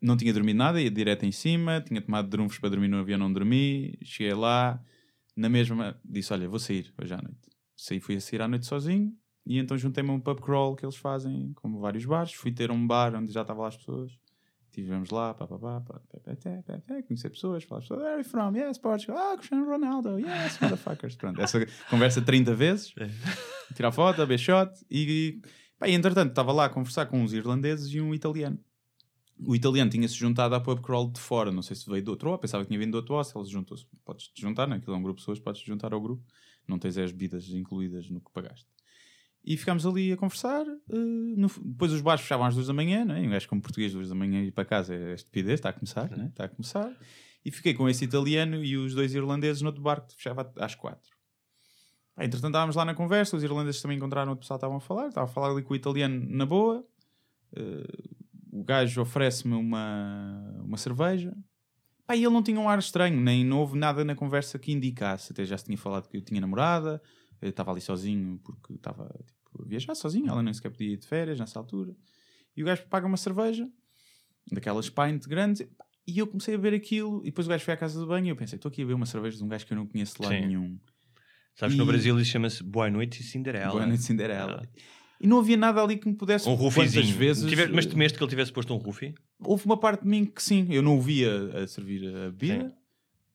não tinha dormido nada, ia direto em cima, tinha tomado drunfos para dormir no avião, não dormi, cheguei lá, na mesma, disse, olha, vou sair hoje à noite. Saí, fui a sair à noite sozinho, e então juntei-me a um pub crawl que eles fazem, como vários bares, fui ter um bar onde já estavam lá as pessoas, Estivemos lá, pá, pá, pá, pá, pá, pá, pá, pá, pá, conhecer pessoas, falar pessoas, where are you from? Yes, Portugal. Ah, Cristiano Ronaldo. Yes, motherfuckers. Pronto, essa conversa 30 vezes, tirar foto, beber shot e Pá, e entretanto, estava lá a conversar com uns irlandeses e um italiano. O italiano tinha-se juntado à pub crawl de fora, não sei se veio do outro, ou pensava que tinha vindo do outro hostel, ele juntou-se. Podes-te juntar, né? aquilo é um grupo de pessoas, podes-te juntar ao grupo, não tens as bebidas incluídas no que pagaste. E ficámos ali a conversar. eh, no- depois os bares fechavam às duas da manhã, não é? Um gajo como português, duas da manhã ir para casa é estupidez, está a começar, né? está a começar. E fiquei com esse italiano e os dois irlandeses no outro barco que fechava às quatro. Entretanto, estávamos lá na conversa, os irlandeses também encontraram outro pessoal que estavam a falar, estava a falar ali com o italiano na boa. Eh, o gajo oferece-me uma, uma cerveja. Pá, e ele não tinha um ar estranho, nem não houve nada na conversa que indicasse. Até já se tinha falado que eu tinha namorada, eu estava ali sozinho porque estava tipo, a viajar sozinho, ela nem sequer podia ir de férias nessa altura. E o gajo paga uma cerveja, daquelas pint grandes, e eu comecei a ver aquilo. E depois o gajo foi à casa de banho e eu pensei: estou aqui a ver uma cerveja de um gajo que eu não conheço Sim. nenhum. Sabes, E- no Brasil isso chama-se Boa Noite e Cinderela. Boa noite, Cinderela. E não havia nada ali que me pudesse. Um quantas rufizinho. vezes. Tive- Mas temeste que ele tivesse posto um rufi? houve uma parte de mim que sim, eu não o via a servir a bebida.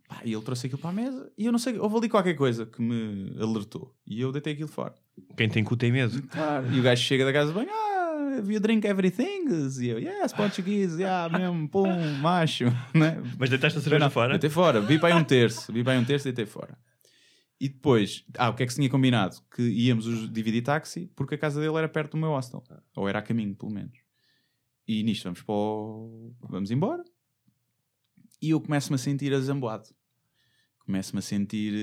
Pá, e ele trouxe aquilo para a mesa e eu não sei, houve ali qualquer coisa que me alertou e eu deitei aquilo fora. Quem tem cu tem medo. Claro. E o gajo chega da casa de banho, ah, have you drink everything? E eu, yes, Portuguese, yeah, mesmo, pum, macho. Né? Mas deitaste a cerveja Não, fora? Deitei fora, vi para aí um terço, vi para aí um terço e deitei fora. E depois, ah, o que é que se tinha combinado? Que íamos os dividir táxi porque a casa dele era perto do meu hostel, ou era a caminho, pelo menos. E nisto vamos para o... vamos embora. E eu começo-me a sentir azamboado. Começo-me a sentir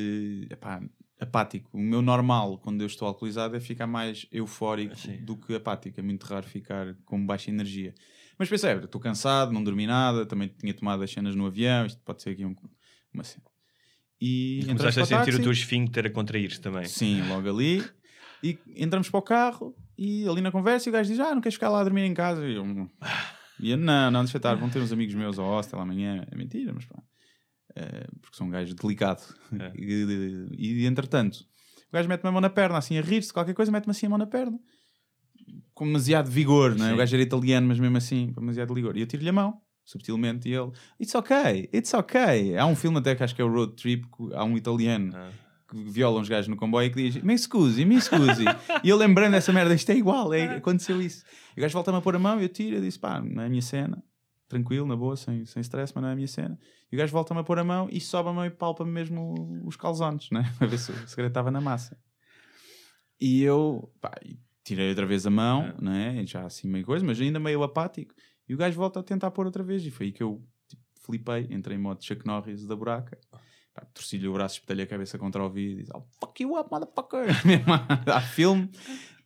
eh, epá, apático. O meu normal, quando eu estou alcoolizado, é ficar mais eufórico Sim. do que apático. É muito raro ficar com baixa energia. Mas "É, estou cansado, não dormi nada, também tinha tomado as cenas no avião, isto pode ser aqui um- uma cena. E, E começaste a sentir o teu esfíncter a contrair-se também. Sim, logo ali. E entramos para o carro e ali na conversa e o gajo diz: Ah, não queres ficar lá a dormir em casa? E eu, "Hum." e eu não, não, deixa estar, vão ter uns amigos meus ao hostel amanhã. É mentira, mas pá. Eh, porque sou um gajo delicado. É. E, e, entretanto, o gajo mete-me a mão na perna, assim a rir-se, qualquer coisa, mete-me assim a mão na perna. Com demasiado vigor, não é? O gajo era italiano, mas mesmo assim, com demasiado vigor. E eu tiro-lhe a mão, subtilmente, e ele: It's okay, it's okay. Há um filme até que acho que é o Road Trip, há um italiano Ah. que viola uns gajos no comboio e que diz me scusi, me scusi. e eu lembrando dessa merda, isto é igual, é, aconteceu isso. E o gajo volta-me a pôr a mão e eu tiro, eu disse pá, não é a minha cena, tranquilo, na boa, sem, sem stress, mas não é a minha cena. E o gajo volta-me a pôr a mão e sobe a mão e palpa-me mesmo os calzones, né? a ver se o segredo estava na massa. E eu, pá, tirei outra vez a mão, né? já assim meio coisa, mas ainda meio apático. E o gajo volta a tentar pôr outra vez, e foi aí que eu tipo, flipei, entrei em modo Chuck Norris da buraca. Torci-lhe o braço, espetei-lhe a cabeça contra o vidro e disse: "I'll fuck you up, motherfucker! Mesmo a- filme.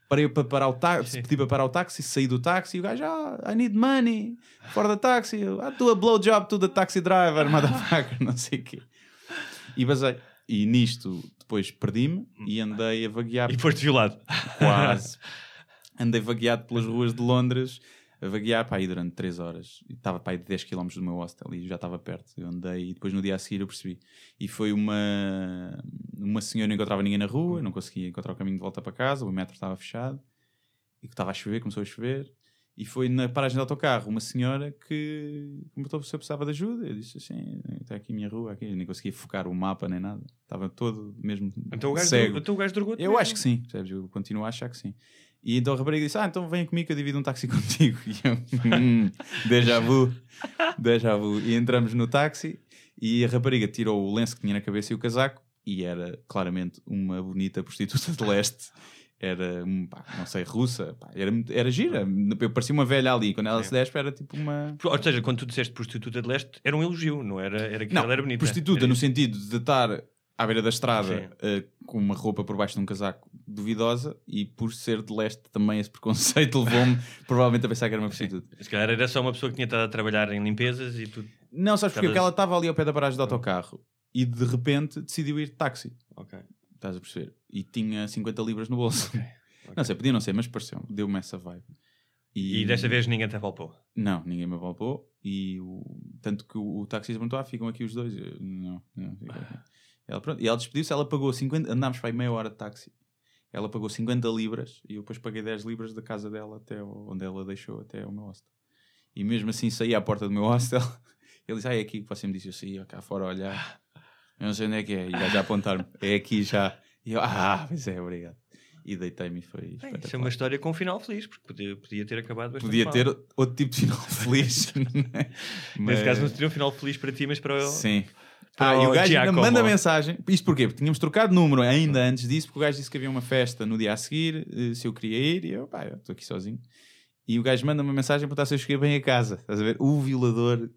Parei para parar o táxi, pedi para parar o táxi, saí do táxi e o gajo, ah, I need money for the taxi. I do a blowjob to the taxi driver, motherfucker, não sei o quê. E basei. E nisto, depois perdi-me e andei a vaguear E foste violado. quase. Andei vagueado pelas ruas de Londres, a vaguear para aí durante 3 horas. E estava para aí de 10 km do meu hostel e já estava perto. Eu andei e depois no dia a seguir eu percebi. E foi uma, uma senhora, não encontrava ninguém na rua, não conseguia encontrar o caminho de volta para casa, o metro estava fechado e estava a chover, começou a chover. E foi na paragem do autocarro uma senhora que perguntou se eu precisava de ajuda. Eu disse assim: está aqui a minha rua, aqui. Eu nem conseguia focar o mapa nem nada. Estava todo mesmo Então o gajo, cego. então o gajo drogou-te Eu mesmo. acho que sim, percebes? Eu continuo a achar que sim. E então a rapariga disse: Ah, então vem comigo que eu divido um táxi contigo. E eu, hum, déjà vu, déjà vu. E entramos no táxi e a rapariga tirou o lenço que tinha na cabeça e o casaco e era claramente uma bonita prostituta de leste. Era, pá, não sei, russa. pá, era, era gira. Eu parecia uma velha ali. Quando ela se despe, era tipo uma. Ou seja, quando tu disseste prostituta de leste, era um elogio, não era? Era que Não, ela era bonita. prostituta Era no sentido de estar à beira da estrada eh, com uma roupa por baixo de um casaco duvidosa e por ser de leste também esse preconceito levou-me provavelmente a pensar que era uma prostituta. Se calhar era só uma pessoa que tinha estado a trabalhar em limpezas e tu. Não, sabes porque Estavas- ela estava ali ao pé da paragem do autocarro e de repente decidiu ir de táxi. Ok. Estás a perceber? E tinha 50 libras no bolso. Não sei, podia não ser, mas pareceu deu-me essa vibe. E desta vez ninguém te apalpou. Não, ninguém me apalpou. E o... tanto que o, o taxista perguntou: ah, ficam aqui os dois? Eu, não, não. Ela, pronto, e ela despediu-se, ela pagou 50, andámos para aí meia hora de táxi. Ela pagou 50 libras e eu depois paguei 10 libras da casa dela até o- onde ela deixou, até ao meu hostel. E mesmo assim saí à porta do meu hostel. Ele disse: Ah, é aqui que você me disse. Eu saí cá fora a olhar. Eu não sei onde é que é. E vai já apontar-me: É aqui já. E eu: Ah, pois é, obrigado. e deitei-me e foi Bem, isso é uma história com um final feliz, porque podia, podia ter acabado bastante Podia mal. ter outro tipo de final feliz. né? Nesse caso não seria um final feliz para ti, mas para o... Sim. para Ah, e o gajo ainda manda mensagem. Isto porquê? Porque tínhamos trocado número ainda antes disso, porque o gajo disse que havia uma festa no dia a seguir, eh, se eu queria ir, e eu, pá, estou aqui sozinho. E o gajo manda uma mensagem para perguntar se eu cheguei bem a casa. Estás a ver? O violador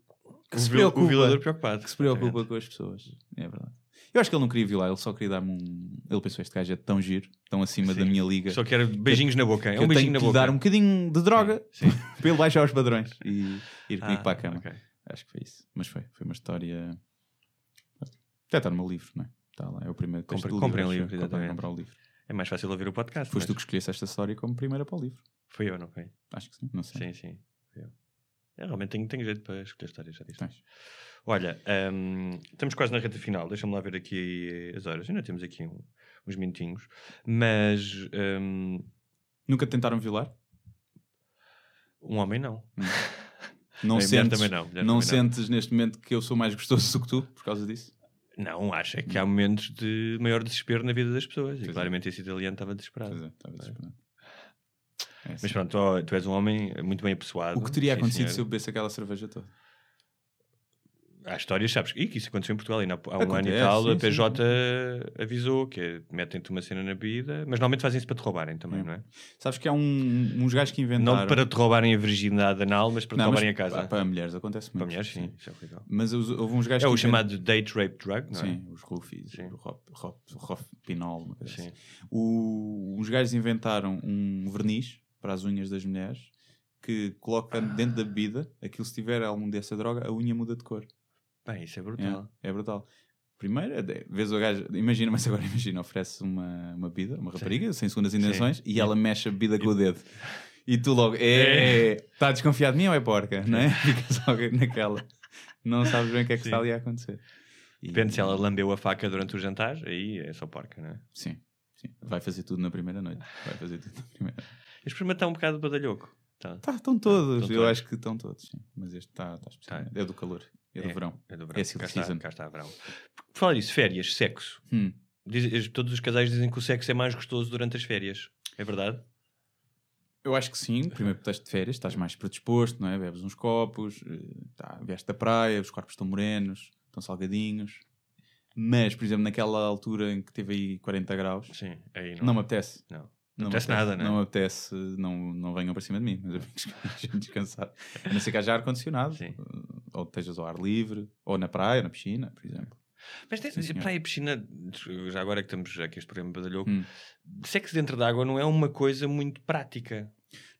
que O, se preocupa, o violador preocupado. que se preocupa com as pessoas. É verdade. Eu acho que ele não queria violar, ele só queria dar-me um. Ele pensou: este gajo é tão giro, tão acima da Sim. minha liga. Só quero beijinhos na boca. É um beijinho na boca. dar um bocadinho de droga Sim. para ele baixar os padrões e ir comigo Ah, para a cama. ok. Acho que foi isso. Mas foi, foi uma história. Até está no meu livro, não é? Está lá, é o primeiro texto Compre- do comprem livro. o livro, exatamente. comprar o livro. É mais fácil ouvir o podcast. Foste tu mas- que escolheste esta história como primeira para o livro. Foi eu, não foi? Acho que sim, não sei. Sim, sim. Foi eu. Eu realmente tenho, tenho jeito para escolher histórias, já disse. Tens. Olha, hum, estamos quase na reta final. Deixa-me lá ver aqui as horas. Ainda temos aqui um- uns minutinhos. Mas hum, Nunca te tentaram violar? um homem não. Não mulher sentes, também não, não não. sentes neste momento que eu sou mais gostoso do que tu por causa disso? Não, acho é que há momentos de maior desespero na vida das pessoas. Pois e é. claramente esse italiano estava desesperado. Pois é, estava desesperado. É, Mas sim. pronto, tu, tu és um homem muito bem apessoado. O que teria acontecido se eu bebesse aquela cerveja toda? Há histórias, sabes? E que isso aconteceu em Portugal ainda há, um ano e Acontece, tal. sim, a PJ avisou que é, metem-te uma cena na bebida, mas normalmente fazem isso para te roubarem também, Hum. não é? Sabes que há um, uns gajos que inventaram... Não para te roubarem a virgindade anal, mas para te Não, mas roubarem a casa. Para, para mulheres acontece muito. Para mulheres, sim, isso é. Mas houve uns gajos É o chamado date rape drug, não é? Sim, os roofies, Sim. o rop, rop, rop, pinol, uma coisa Sim. assim. O, os gajos inventaram um verniz para as unhas das mulheres que coloca dentro da bebida, aquilo se tiver algum dessa droga, a unha muda de cor. Bem, isso é brutal. É, é brutal. Primeiro, é vês o gajo, imagina, mas agora imagina, oferece uma, uma bebida, uma rapariga, sem segundas intenções, e ela mexe a bebida com o dedo. E tu logo, é, está desconfiado de mim ou é porca? Não é? Ficas logo naquela. Não sabes bem o que é que Sim. está ali a acontecer. E- Depende se ela lambeu a faca durante o jantar, aí é só porca, não é? Sim, sim. Vai fazer tudo na primeira noite. Vai fazer tudo na primeira Este programa está um bocado badalhoco. Tá. Tá, estão todos. Estão Eu todos. acho que estão todos, sim. Mas este está tá especialmente. É do calor. É do verão. É do verão. É silly cá, está, season. cá está verão. Por falar disso, férias, sexo. Hum. Diz- todos os casais dizem que o sexo é mais gostoso durante as férias. É verdade? Eu acho que sim. Primeiro porque estás de férias, estás mais predisposto, não é? Bebes uns copos, eh, tá, vieste da praia, os corpos estão morenos, estão salgadinhos. Mas, por exemplo, naquela altura em que teve aí 40 graus, Sim, aí não. não me apetece. Não. Não apetece me nada, né? Não me apetece, não, não venham para cima de mim, mas eu fico descansar. A não ser que haja ar-condicionado. Ou estejas ao ar livre, ou na praia, na piscina, por exemplo. Mas tem, Sim, praia e piscina, já agora que estamos aqui este programa badalhoco, Hum. sexo dentro da água não é uma coisa muito prática.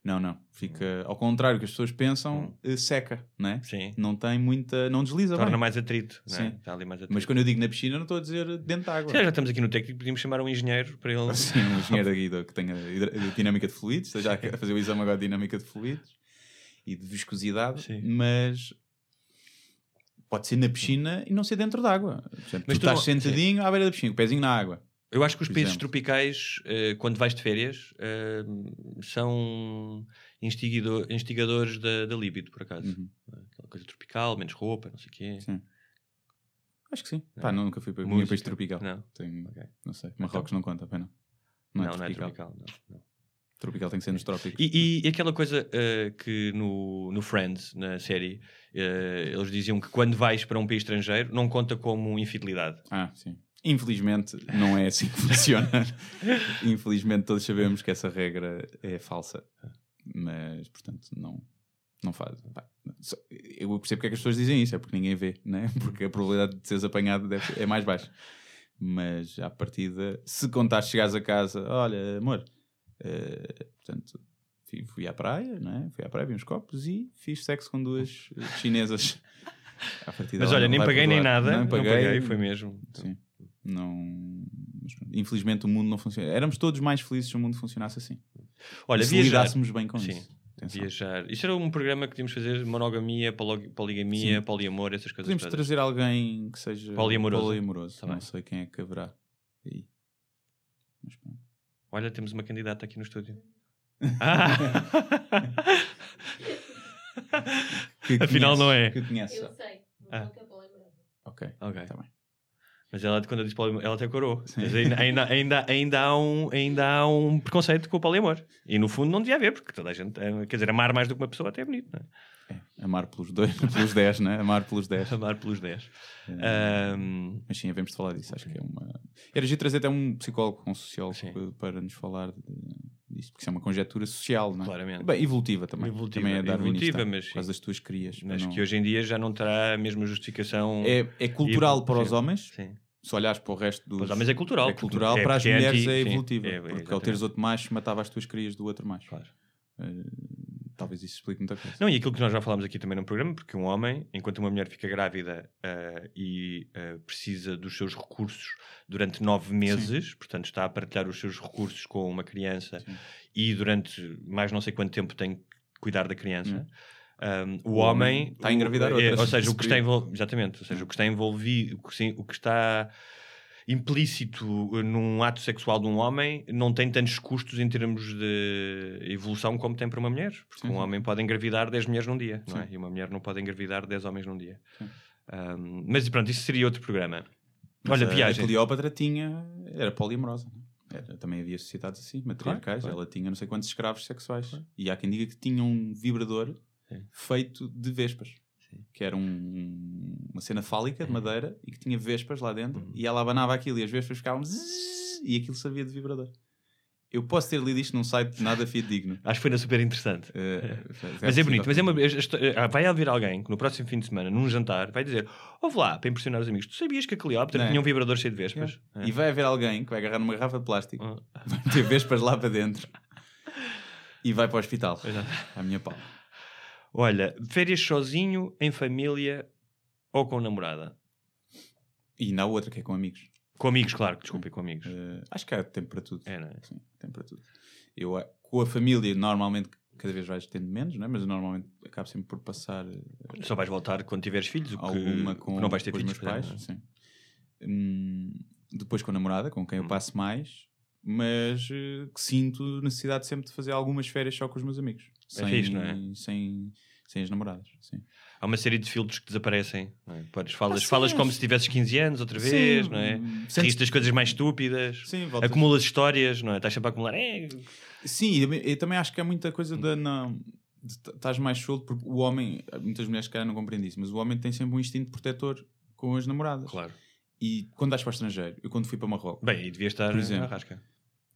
Não, não. Fica ao contrário do que as pessoas pensam, eh, seca, não é? Hum. Sim. Não tem muita. Não desliza Torna bem. mais atrito. É? Sim. Está ali mais atrito. Mas quando eu digo na piscina, não estou a dizer dentro da água. Calhar já estamos aqui no técnico, podíamos chamar um engenheiro para ele. Sim, um engenheiro guida que tenha dinâmica de fluidos, esteja a fazer o exame agora de dinâmica de fluidos e de viscosidade, Sim. mas pode ser na piscina e não ser dentro da água. Portanto, Mas tu tu não- estás sentadinho à beira da piscina, o pezinho na água. Eu acho que os países exemplo. tropicais, eh, quando vais de férias, eh, são instigado- instigadores da, da libido, por acaso. Uhum. Aquela coisa tropical, menos roupa, não sei o quê. Sim. Acho que sim. Não. Pá, nunca fui para Música. país tropical. Não. Tenho- Ok. não sei. Marrocos não conta, pena. Não, Não, é não é tropical. tropical. não, não. Tropical tem que ser nos trópicos. E, e- aquela coisa eh, que no, no Friends, na série, eh, eles diziam que quando vais para um país estrangeiro não conta como infidelidade. Ah, sim. Infelizmente não é assim que funciona. Infelizmente todos sabemos que essa regra é falsa. Mas, portanto, não, não faz. Eu percebo porque é que as pessoas dizem isso, é porque ninguém vê, né? Porque a probabilidade de seres apanhado deve é mais baixa. Mas à partida, se contares, chegares a casa, olha, amor, eh, portanto, fui, fui à praia, né? Fui à praia, vi uns copos e fiz sexo com duas eh, chinesas. À partida, Mas olha, não nem paguei nem nada. Não Não paguei, paguei, foi mesmo. Sim. Não. infelizmente o mundo não funciona. Éramos todos mais felizes se o mundo funcionasse assim. Olha, se viajar. lidássemos bem com Sim. isso. Atenção. Viajar. Isto era um programa que tínhamos de fazer monogamia, poligamia, Sim. poliamor, essas coisas. Podemos todas. trazer alguém que seja Poliamoroso. poliamoroso. Tá não bem. sei quem é que haverá aí. Mas pronto. Olha, temos uma candidata aqui no estúdio. Ah! Que Afinal, conheces, não é. Que conheces. Eu sei, Ah. não é poliamorosa. Ok, ok. está bem. Mas ela, quando eu disse poliamor, ela até corou. Mas ainda, ainda, ainda, ainda, há um, ainda há um preconceito com o poliamor. E no fundo não devia haver, porque toda a gente, eh, quer dizer, amar mais do que uma pessoa até é bonito, não é? Amar pelos dois, pelos 10, né? Amar pelos 10. Amar pelos 10. É. Ahm, Mas sim, havemos de falar disso. Acho que é uma. Era giro trazer até um psicólogo, um sociólogo Sim. para nos falar de- disso, porque isso é uma conjetura social, não é? Claramente. Bem, evolutiva também. Evolutiva, também é evolutiva, mas por causa sim. das tuas crias. mas não- que hoje em dia já não terá a mesma justificação. é, é cultural para os homens, Sim. se olhares para o resto dos. Para os homens é cultural, É cultural, é para as é mulheres anti- é evolutiva. é- é, porque ao teres outro macho, matava as tuas crias do outro macho. Claro. Eh, talvez isso explique muita coisa. Não, e aquilo que nós já falámos aqui também no programa, porque um homem, enquanto uma mulher fica grávida ah, e ah, precisa dos seus recursos durante nove meses, portanto está a partilhar os seus recursos com uma criança Sim. e durante mais não sei quanto tempo tem que cuidar da criança. ah, o, O homem está a engravidar outras, ou seja, o que está exatamente, ou seja, o que está envolvido, o que, sim- o que está implícito num ato sexual de um homem não tem tantos custos em termos de evolução como tem para uma mulher. Porque Sim, um sim. homem pode engravidar 10 mulheres num dia, não é? E uma mulher não pode engravidar 10 homens num dia. Um, mas pronto, isso seria outro programa. Mas Olha, a- viagem. A Cleópatra tinha. Era poliamorosa. não é? Era, também havia sociedades assim, matriarcais. claro. Ela tinha não sei quantos escravos sexuais. E há quem diga que tinha um vibrador Sim. feito de vespas. Que era um- uma cena fálica de madeira e que tinha vespas lá dentro. Uhum. E ela abanava aquilo e as vespas ficavam. E aquilo sabia de vibrador. Eu posso ter lido isto num site nada fidedigno. Acho que foi na super interessante. Eh, Mas é bonito, mas é uma, ah, vai haver alguém que no próximo fim de semana, num jantar, vai dizer: Ouve lá, para impressionar os amigos, tu sabias que a Cleópatra Não é? tinha um vibrador cheio de vespas? É. E vai haver alguém que vai agarrar numa garrafa de plástico, Ah. vai ter vespas lá para dentro e vai para o hospital. Exato. À minha pau. Olha, férias sozinho, em família ou com namorada? E há outra que é com amigos. Com amigos, claro, desculpe, com amigos. Eh, acho que há tempo para tudo. É, não é? Sim, tempo para tudo. Eu, eh, com a família, normalmente, cada vez vais tendo menos, não é? mas eu normalmente acabo sempre por passar eh, Só vais voltar quando tiveres filhos, alguma com, que não vais ter com os filhos. meus pais. portanto, Sim. Hum, depois com a namorada, com quem eu Hum. passo mais, mas que sinto necessidade sempre de fazer algumas férias só com os meus amigos. Sem, fixe, não é? sem, sem as namoradas. Sim. Há uma série de filtros que desaparecem. Não é? Podes, falas, Ah, sim, falas como se tivesses 15 anos outra Sim, vez, não é? hum, Riste sentes- das coisas mais estúpidas. Sim, Acumulas histórias, não é? Estás sempre a acumular. É, Sim, e eu- também acho que é muita coisa da. T- estás mais solto, porque o homem, muitas mulheres que não compreendem isso, mas o homem tem sempre um instinto protetor com as namoradas. claro. E quando vais para o estrangeiro, eu quando fui para Marrocos, Bem, e devia estar Por exemplo. na rasca.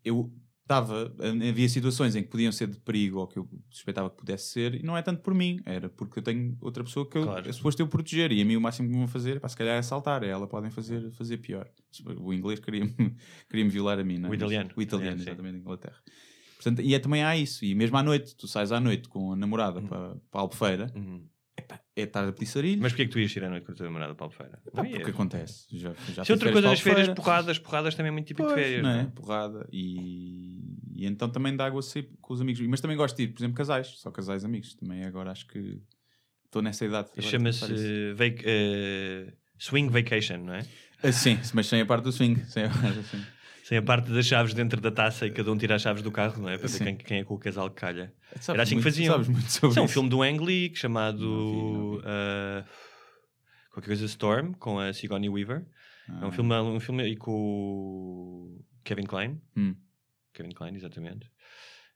eu estava, havia situações em que podiam ser de perigo ou que eu suspeitava que pudesse ser, e não é tanto por mim, era porque eu tenho outra pessoa que eu, Claro. é suposto eu proteger, e a mim o máximo que me vão fazer, pá, se calhar é assaltar, ela podem fazer, fazer pior. O inglês queria-me queria violar a mim, não é? O italiano. O italiano, É, exatamente, da Inglaterra. Portanto, e é, também há isso, e mesmo à noite, tu sais à noite com a namorada Uhum. para, para a Albufeira, Uhum. É estar a pedir Mas porquê é que tu ias ir à noite com a tua namorada para a Albufeira? pá, Não porque ias. acontece. Já, já Se outra coisa das férias, porradas, porradas também é muito típico Pois, de férias, não não é? é? Porrada. E, e então também dá água sair com os amigos. Mas também gosto de ir, por exemplo, casais. Só casais amigos. Também agora acho que estou nessa idade. agora Chama-se eh, vac- eh, Swing Vacation, não é? Ah, sim, mas sem a parte do swing. Sem a parte do swing. Sem a parte das chaves dentro da taça e cada um tira as chaves do carro, não é? Para ver quem, quem é com o casal que calha. Sabes Era assim que faziam. Sabes muito sobre Isso é um isso. filme do Ang Lee chamado Não vi, não vi. ah, qualquer coisa Storm com a Sigourney Weaver. É um Ah, filme, um filme aí com o Kevin Klein. Hum. Kevin Klein, exatamente.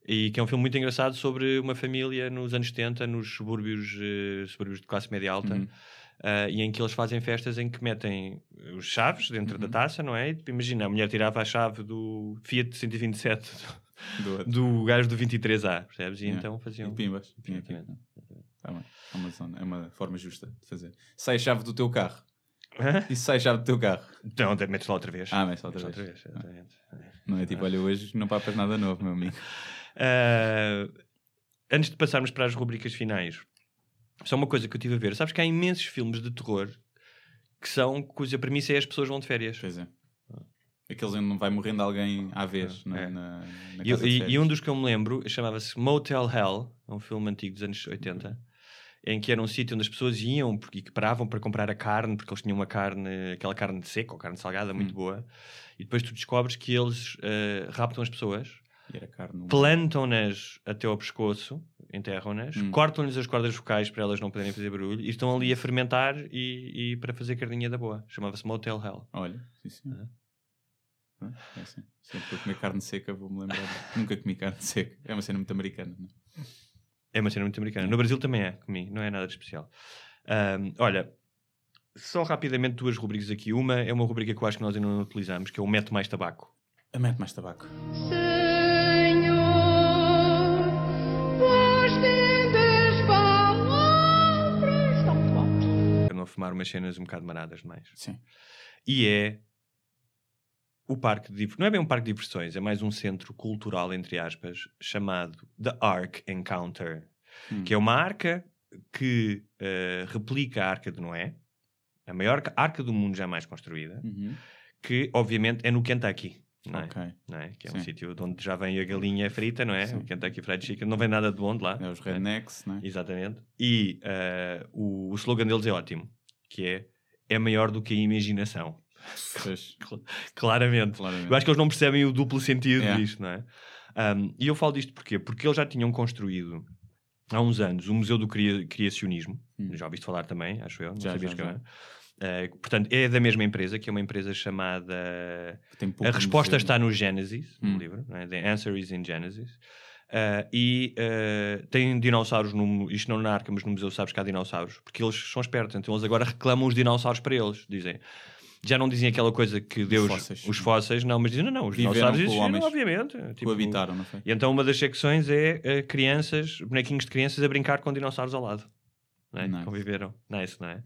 E que é um filme muito engraçado sobre uma família nos anos 70, nos subúrbios, eh, subúrbios de classe média alta, Uhum. Ah, e em que eles fazem festas em que metem os chaves dentro da Uhum. taça, não é? E, Imagina, a mulher tirava a chave do Fiat 127 do do gajo do 23A, percebes? E Yeah. então faziam. E pimbas. Exatamente. Tá bem. É uma, zona- é uma forma justa de fazer. Sai a chave do teu carro. Hã? E sai a chave do teu carro. Não, metes lá outra vez. Ah, outra Metes lá vez. outra vez, exatamente. Não é tipo, olha, hoje não papas nada novo, meu amigo. Ah, antes de passarmos para as rubricas finais, só uma coisa que eu tive a ver. Sabes que há imensos filmes de terror que são, cuja premissa é as pessoas vão de férias. Pois é. Aqueles onde não vai morrendo alguém à vez É. na, na, na E, e- e um dos que eu me lembro chamava-se Motel Hell, é um filme antigo dos anos 80, em que era um sítio onde as pessoas iam porque, e que paravam para comprar a carne, porque eles tinham uma carne, aquela carne seca ou carne salgada muito Hum. boa, e depois tu descobres que eles eh, raptam as pessoas, plantam-nas até ao pescoço, enterram-nas, Hum. cortam-lhes as cordas vocais para elas não poderem fazer barulho e estão ali a fermentar e, e para fazer carninha da boa. Chamava-se Motel Hell. Olha, sim, sim. Ah, É assim. Sempre que eu comer carne seca, vou-me lembrar. Nunca comi carne seca. É uma cena muito americana, não é? É uma cena muito americana. No Brasil também é, comi, não é nada de especial. Ahm, olha, só rapidamente duas rubricas aqui. Uma é uma rubrica que eu acho que nós ainda não utilizamos, que é o Mete Mais Tabaco. A mete mais tabaco. Para fumar umas cenas um bocado maradas demais. Sim. E é o parque de não é bem um parque de diversões, é mais um centro cultural, entre aspas, chamado The Ark Encounter, Hum. que é uma arca que eh, replica a Arca de Noé, a maior ca- arca do mundo jamais construída, Uhum. que obviamente é no Kentucky. Não é? Ok. Não é? Que é um Sim. sítio de onde já vem a galinha frita, não é? Sim. O Kentucky Fried Chicken, não vem nada de bom de lá. É os é? rednecks, não é? Exatamente. E eh, o, o slogan deles é ótimo, que é é maior do que a imaginação. Claramente. claramente. Eu acho que eles não percebem o duplo sentido É. disto, não é? Um, e eu falo disto porquê? Porque eles já tinham construído há uns anos o Museu do Cria- Criacionismo. Hum. Já ouviste falar também, acho eu. Não Já, sabias já, que já. era. Uh, portanto, é da mesma empresa, que é uma empresa chamada. A resposta está no Genesis, Hum. no livro, é? The Answer is in Genesis. Uh, e uh, tem dinossauros, no, isto não na arca, mas no museu sabes que há dinossauros, porque eles são espertos, então eles agora reclamam os dinossauros para eles. Dizem, já não dizem aquela coisa que Deus, fósseis. os fósseis, não, mas dizem, não, não, os Viveram dinossauros existiram, homens. obviamente. Tipo, Coabitaram, não foi? E então uma das secções é uh, crianças, bonequinhos de crianças a brincar com dinossauros ao lado. Não é? Nice. Conviveram. Nice, não é?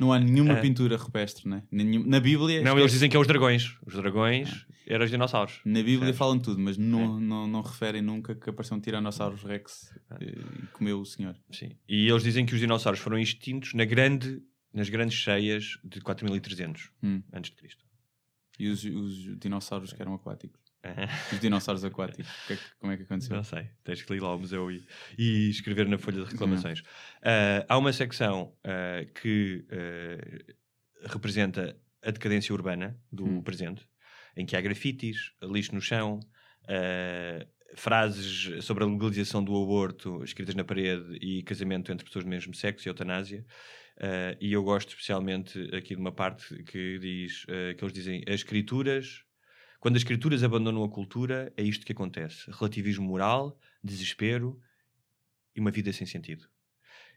Não há nenhuma É. pintura rupestre, não é? Nenhum- Na Bíblia. Não, eles dizem que é os dragões. Os dragões eram os dinossauros. Na Bíblia Percebes? falam tudo, mas não, É. não, não referem nunca que apareceu um Tiranossauros Rex eh, e comeu o senhor. Sim. E eles dizem que os dinossauros foram extintos na grande, nas grandes cheias de 4300 Hum. antes de Cristo. E os, os dinossauros que eram aquáticos. Os dinossauros aquáticos. Que é que- como é que aconteceu? Não sei, tens que ir lá ao museu e, e escrever na folha de reclamações. Ah, há uma secção ah, que ah, representa a decadência urbana do Hum. presente, em que há grafites, lixo no chão, frases sobre a legalização do aborto escritas na parede e casamento entre pessoas do mesmo sexo e eutanásia. Ah, e eu gosto especialmente aqui de uma parte que diz ah, que eles dizem as escrituras quando as escrituras abandonam a cultura, é isto que acontece: relativismo moral, desespero e uma vida sem sentido.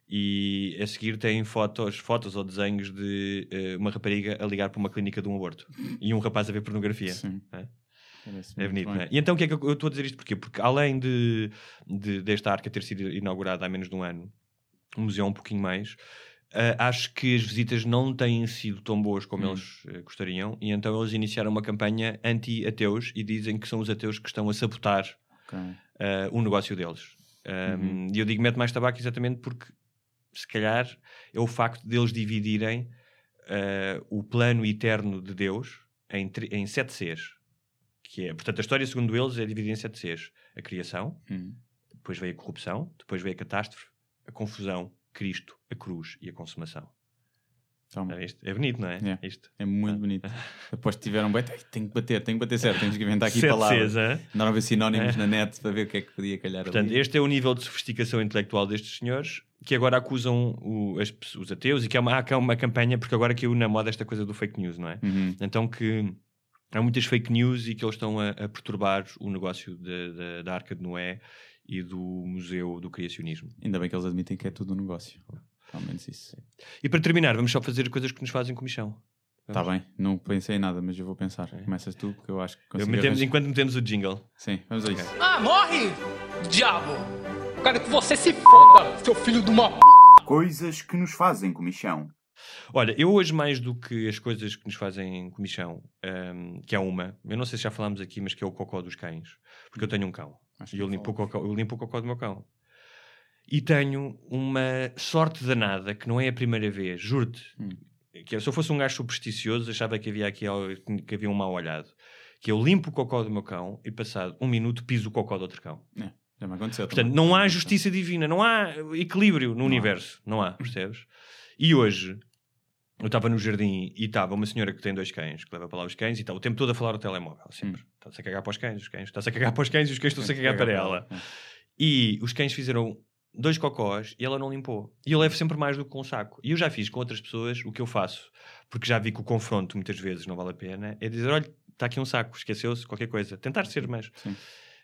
E a seguir tem fotos, fotos ou desenhos de eh, uma rapariga a ligar para uma clínica de um aborto e um rapaz a ver pornografia. Sim. É? É bonito, não é? E então o que é que eu estou a dizer isto porquê? Porque além de, de- desta arca ter sido inaugurada há menos de um ano, o museu é um pouquinho mais, ah, acho que as visitas não têm sido tão boas como Hum. eles eh, gostariam, e então eles iniciaram uma campanha anti-ateus e dizem que são os ateus que estão a sabotar Ok. ah, o negócio deles. Um, Uhum. E eu digo mete mais tabaco exatamente porque se calhar é o facto deles dividirem ah, o plano eterno de Deus em, em sete Cs. Que é, portanto, a história, segundo eles, é dividida em sete Cs. A criação, Hum. depois veio a corrupção, depois veio a catástrofe, a confusão, Cristo, a cruz e a consumação. Toma. É, é bonito, não é? É. Isto. É muito bonito. Depois tiveram bem. "Ei, Tenho que bater, tenho que bater certo. Temos que inventar aqui Sete palavras. Cs, hã? Andaram a ver sinónimos É. na net para ver o que é que podia calhar Portanto, ali. este é o nível de sofisticação intelectual destes senhores que agora acusam o- as os ateus e que há uma, há uma campanha, porque agora caiu na moda esta coisa do fake news, não é? Uhum. Então que há muitas fake news e que eles estão a, a perturbar o negócio de- de- da Arca de Noé e do Museu do Criacionismo. Ainda bem que eles admitem que é tudo um negócio. Ao menos isso. E para terminar, vamos só fazer coisas que nos fazem comissão. Está bem, não pensei em nada, mas eu vou pensar. Começas tu, porque eu acho que Eu consigo metemos, enquanto metemos o jingle. Sim, vamos a isso. Ah, morre! Diabo! Quero que você se foda, seu filho de uma p. Coisas que nos fazem comichão. Olha, eu hoje mais do que as coisas que nos fazem comissão, hum, que é uma, eu não sei se já falámos aqui, mas que é o cocó dos cães, porque eu tenho um cão Acho e eu não limpo, o cocó, eu limpo o cocó do meu cão. E tenho uma sorte danada que não é a primeira vez, juro-te. Hum. Que é, se eu fosse um gajo supersticioso, achava que havia aqui que havia um mal olhado. Que eu limpo o cocó do meu cão e, passado um minuto, piso o cocó do outro cão. É, já me aconteceu. Portanto, também. não há justiça divina, não há equilíbrio no universo, não há, percebes? E hoje, eu estava no jardim e estava uma senhora que tem dois cães, que leva para lá os cães, e está o tempo todo a falar ao telemóvel, sempre. Hum. Está-se a cagar para os cães, os cães, está-se a cagar para os cães e os cães estão-se a cagar para ela. É. E os cães fizeram dois cocós e ela não limpou. E eu levo sempre mais do que um saco. E eu já fiz com outras pessoas o que eu faço, porque já vi que o confronto muitas vezes não vale a pena, é dizer: olha, está aqui um saco, esqueceu-se, qualquer coisa. Tentar ser mais. Sim.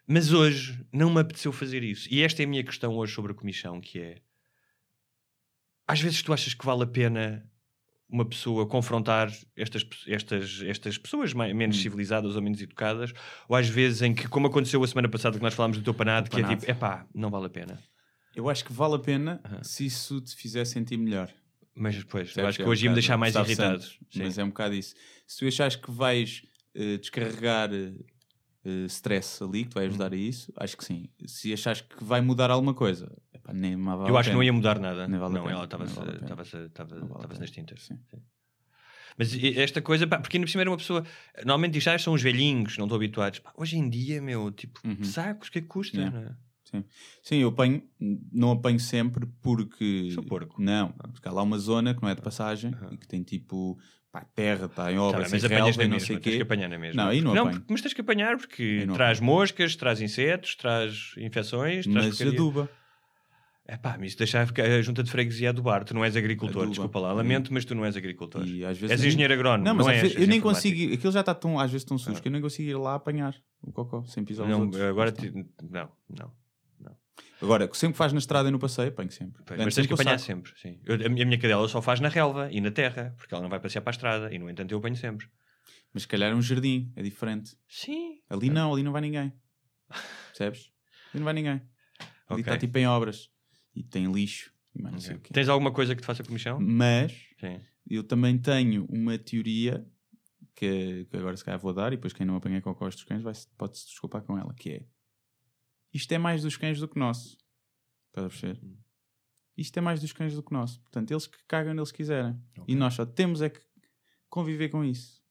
Mas hoje não me apeteceu fazer isso. E esta é a minha questão hoje sobre a comissão, que é... Às vezes tu achas que vale a pena uma pessoa confrontar estas, estas, estas pessoas mais, menos Hum. civilizadas ou menos educadas, ou às vezes em que, como aconteceu a semana passada que nós falámos do teu panado, que é tipo, epá, não vale a pena. Eu acho que vale a pena se isso te fizer sentir melhor. Mas depois, eu acho que É um hoje ia-me bocado- deixar mais irritado. sempre. Mas é um bocado isso. Se tu achas que vais eh, descarregar eh, stress ali, que vai ajudar a isso, acho que sim. Se achas que vai mudar alguma coisa, nem vale eu acho que não ia mudar nada. Vale não, ela estava-se vale Não nas tintas. Sim. Sim. Mas esta coisa, pá, porque ainda por cima era uma pessoa. Normalmente diz, ah, são os velhinhos, não estou habituados. Pá, hoje em dia, meu, tipo, Uhum. sacos, o que é que custa? Yeah. não é? Sim, eu apanho, não apanho sempre porque. Sou porco. Não, porque há lá uma zona que não é de passagem Aham. e que tem tipo. Pá, terra, está em Tá obra, sem mas apanhas relva não mesma, sei o tens que quê. apanhar na mesma. Não, aí não apanho. porque- mas tens que apanhar porque não traz moscas, traz insetos, traz infecções, traz Mas porcaria. aduba. É pá, mas isso deixar a junta de freguesia a adubar. Tu não és agricultor, Aduba. desculpa lá, lamento, mas tu não és agricultor. E às vezes És engenheiro agrónomo, Não, não, mas às és, eu nem consigo. ir- Aquilo já está tão, às vezes tão sujo Ah. que eu nem consigo ir lá apanhar o cocó sem pisar os Não, outros. agora ti- não, não. Agora, sempre que faz na estrada e no passeio, apanho sempre. Pois, mas tens que apanhar saco. sempre. Sim. Eu- a, minha, cadela só faz na relva e na terra, porque ela não vai passear para a estrada. E no entanto eu apanho sempre. Mas se calhar é um jardim, é diferente. Sim. Ali não, ali não vai ninguém. Percebes? Ali não vai ninguém. Ali Ok. está tipo em obras. E tem lixo. E mais não sei o quê. Tens alguma coisa que te faça comissão? Mas Sim. eu também tenho uma teoria que, que agora se calhar vou dar e depois quem não apanha cocós dos cães vai, pode-se desculpar com ela, que é isto é mais dos cães do que nosso. Estás a perceber? Hum. Isto é mais dos cães do que nosso. Portanto, eles que cagam neles quiserem. Ok. E nós só temos é que conviver com isso.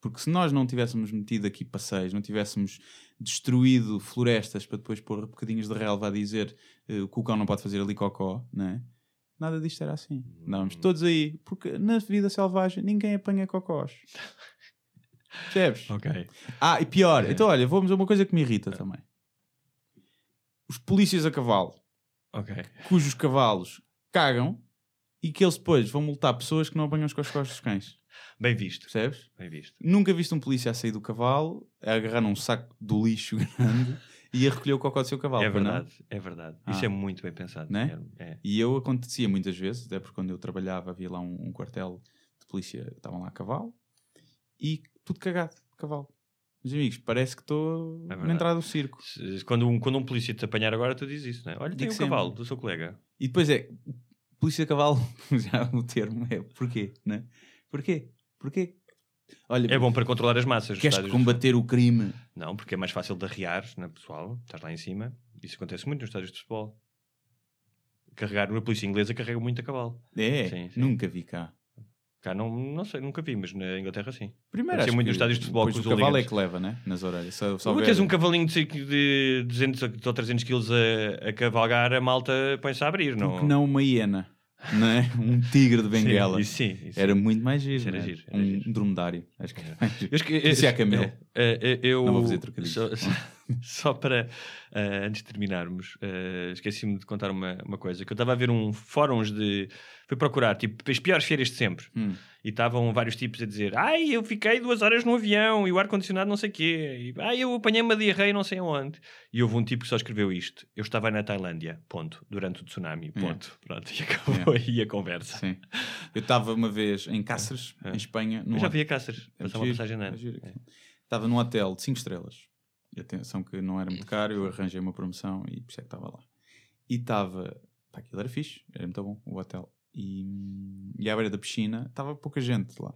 Porque se nós não tivéssemos metido aqui passeios, não tivéssemos destruído florestas para depois pôr bocadinhos de relva a dizer o cão não pode fazer ali cocó, não é? Nada disto era assim. Andávamos Hum. todos aí. Porque na vida selvagem ninguém apanha cocós. Percebes? Ok. Ah, e pior. É. Então, olha, vamos a uma coisa que me irrita também. Os polícias a cavalo, Ok. cujos cavalos cagam e que eles depois vão multar pessoas que não apanham os cocós dos cães. Bem visto. Percebes? Bem visto. Nunca viste um polícia a sair do cavalo, a agarrar num saco do lixo grande e a recolher o cocó do seu cavalo. é pois não? verdade. É verdade. Ah. Isso é muito bem pensado. Né? É. E eu acontecia muitas vezes, até porque quando eu trabalhava havia lá um, um quartel de polícia, estavam lá a cavalo e tudo cagado, cavalo. Meus amigos, parece que estou É na verdade. entrada do circo. Quando um, quando um polícia te apanhar agora, tu dizes isso, não é? Olha, tem um sempre. cavalo do seu colega. E depois é, polícia de cavalo, já o termo é, porquê, né? Porquê? Porquê? Olha, É bom para controlar as massas. queres combater o crime? Não, porque é mais fácil de arriar na pessoal. Estás lá em cima. Isso acontece muito nos estádios de futebol. Carregar, a polícia inglesa carrega muito a cavalo. É, Sim, sim. nunca vi cá. Cá não, não sei, nunca vi, mas na Inglaterra sim. Primeiro acho muito que estádios de futebol os o cavalo é que leva, né? Nas orelhas. Só, só ver- tens um cavalinho de, de 200 ou 300 quilos a, a cavalgar, a malta põe-se a abrir, não? Porque não uma hiena, não é? Um tigre de bengala. Sim, isso sim. isso Era sim. muito mais giro. Era é? giro, era um giro. dromedário. Acho que era mais giro. Eu, é camelo. é, é, eu, Não vou fazer trocadilhos. Só, só- só para, eh, antes de terminarmos, eh, esqueci-me de contar uma, uma coisa, que eu estava a ver um fóruns de... Fui procurar, tipo, as piores férias de sempre. Hum. E estavam vários tipos a dizer Ai, eu fiquei duas horas no avião e o ar-condicionado não sei o quê. E, Ai, eu apanhei uma diarreia não sei aonde. E houve um tipo que só escreveu isto. Eu estava na Tailândia, ponto. Durante o tsunami, ponto. Pronto, e acabou aí a conversa. Sim. Eu estava uma vez em Cáceres, É. em Espanha. Eu já vi a Cáceres, É passar uma passagem na é. Estava num hotel de 5 estrelas. E atenção que não era muito caro, eu arranjei uma promoção e por isso é que estava lá. E estava. Pá, aquilo era fixe, era muito bom o hotel. E, e à beira da piscina estava pouca gente lá.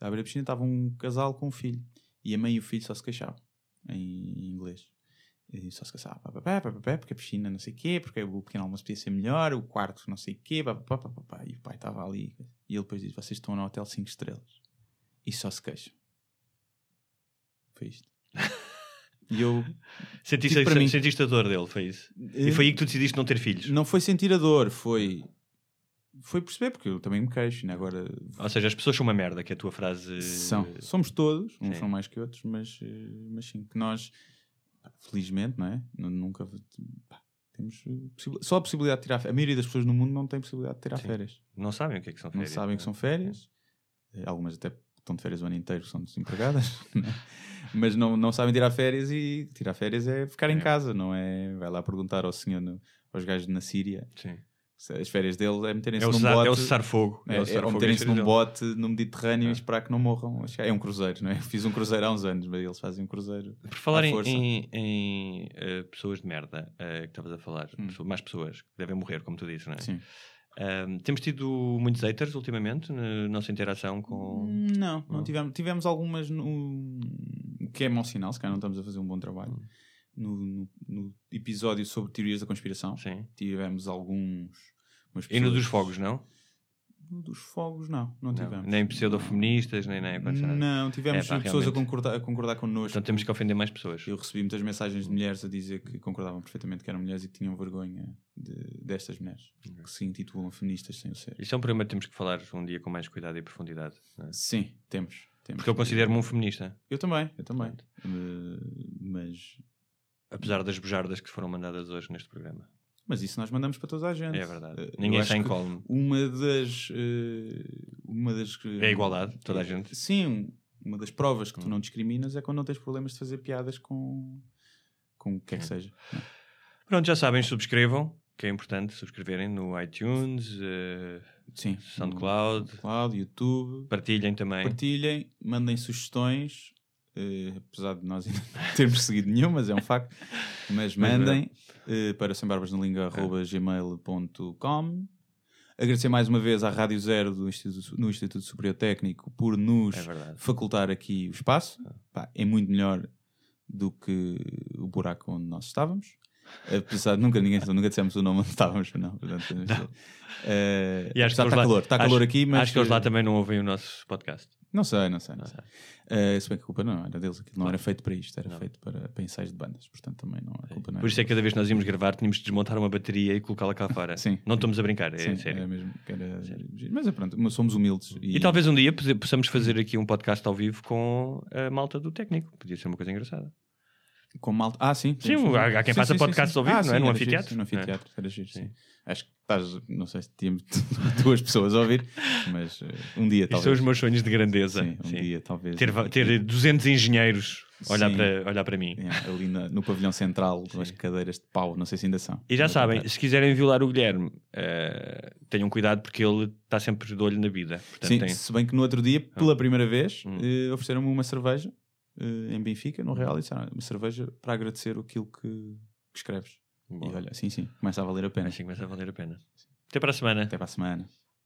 À beira da piscina estava um casal com um filho. E a mãe e o filho só se queixavam em inglês. E só se queixavam, porque a piscina não sei o quê, porque o pequeno almoço podia ser melhor, o quarto não sei o quê, pá, pá, pá, pá, pá. e o pai estava ali. E ele depois diz: Vocês estão no hotel 5 estrelas e só se queixam. Foi isto. E eu. Sentiste, para mim- sentiste a dor dele, foi isso? E foi aí que tu decidiste não ter filhos? Não foi sentir a dor, foi. Foi perceber, porque eu também me queixo, né? agora Ou seja, as pessoas são uma merda, que é a tua frase. são. Somos todos, uns Sim. são mais que outros, mas, eh, mas sim, que nós, felizmente, não é? Nu- Nunca pá, temos eh, só a possibilidade de tirar férias. A maioria das pessoas no mundo não tem possibilidade de tirar Sim. férias. Não sabem o que é que são Não férias. sabem o que são férias. Eh, Algumas até estão de férias o ano inteiro, são desempregadas. né? Mas não, não sabem tirar férias e tirar férias é ficar em É. casa, não é? Vai lá perguntar ao senhor, no- aos gajos na Síria. Sim. As férias deles é meterem-se É num bote. é o cessar-fogo. É, É é, meterem-se num bote no Mediterrâneo É. e esperar que não morram. É um cruzeiro, não é? Eu fiz um cruzeiro há uns anos, mas eles fazem um cruzeiro. Por falar em, em- em, eh, pessoas de merda, eh, que estavas a falar, Hum. mais pessoas que devem morrer, como tu dizes, não é? Sim. Ahm, temos tido muitos haters ultimamente na nossa interação com. Não, não Não? tivemos. Tivemos algumas no... que é mau sinal, se calhar não estamos a fazer um bom trabalho. Hum. No, no- no episódio sobre teorias da conspiração, Sim. tivemos alguns. umas E no pessoas- dos fogos, não? Dos fogos, não, não Não. tivemos. Nem pseudo-feministas, nem nem. Não, tivemos É, pá, pessoas a realmente. concordar, a concordar connosco. Então temos que ofender mais pessoas. Eu recebi muitas mensagens de mulheres a dizer que concordavam perfeitamente que eram mulheres e que tinham vergonha de- destas mulheres, que se intitulam feministas sem o ser. Isso é um problema que temos que falar um dia com mais cuidado e profundidade. é? Sim, temos. temos. Porque eu considero-me um feminista, Eu também, eu também. Eh, mas, apesar das bujardas que foram mandadas hoje neste programa. Mas isso nós mandamos para toda a gente. É verdade. Eh, eu Ninguém está em que colme. Uma das. eh, uma das É a igualdade, toda a gente. Sim, uma das provas que tu não discriminas é quando não tens problemas de fazer piadas com, com o que é que seja. Pronto, já sabem, subscrevam, que é importante subscreverem no iTunes, eh, Sim. SoundCloud. SoundCloud, YouTube. partilhem também. Partilhem, mandem sugestões. Eh, apesar de nós ainda não termos seguido nenhum, mas é um facto. Mas é. mandem eh, para sembarbasnalinga.gmail.com Agradecer mais uma vez à Rádio Zero do Instituto, no Instituto Superior Técnico por nos É facultar aqui o espaço. Pá, é muito melhor do que o buraco onde nós estávamos. Apesar de nunca ninguém nunca dissemos o nome onde estávamos, não. Portanto, eh, E acho que está lá- calor, está acho- calor aqui, mas Acho que eles lá também não ouvem o nosso podcast. Não sei, não sei, não sei. Eh, se bem que a culpa não era deles, aquilo não Claro. era feito para isto, era Não. feito para, para ensaios de bandas, portanto também não a culpa não Por isso é que cada vez que nós íamos gravar tínhamos de desmontar uma bateria e colocá-la cá fora. Sim. Não estamos a brincar, é Sim, sério. era mesmo era giro. Mas é pronto, somos humildes. E talvez um dia possamos fazer aqui um podcast ao vivo com a malta do técnico. Podia ser uma coisa engraçada. Com malta. Ah, sim. Sim, podemos há- há quem faça podcasts ao vivo, Ah, não é? sim, Num giro, anfiteatro. sim, Num É. anfiteatro, era giro, sim. Sim. Acho que estás, não sei se tínhamos duas pessoas a ouvir, mas eh, um dia Isto talvez. são os meus sonhos de grandeza. Sim, um Sim. dia talvez. Ter, ter 200 engenheiros olhar Sim. para, olhar para mim. É, ali na- no pavilhão central, com as cadeiras de pau, não sei se ainda são. E já sabem, é se quiserem violar o Guilherme, eh, tenham cuidado porque ele está sempre de olho na vida. Portanto, Sim, tem- se bem que no outro dia, pela primeira vez, Hum. eh, ofereceram-me uma cerveja eh, em Benfica, no Real, e disseram uma cerveja para agradecer aquilo que, que escreves. Boa. E olha, sim, sim, começa a valer a pena. Assim começa a valer a pena. Até para a semana. Até para a semana.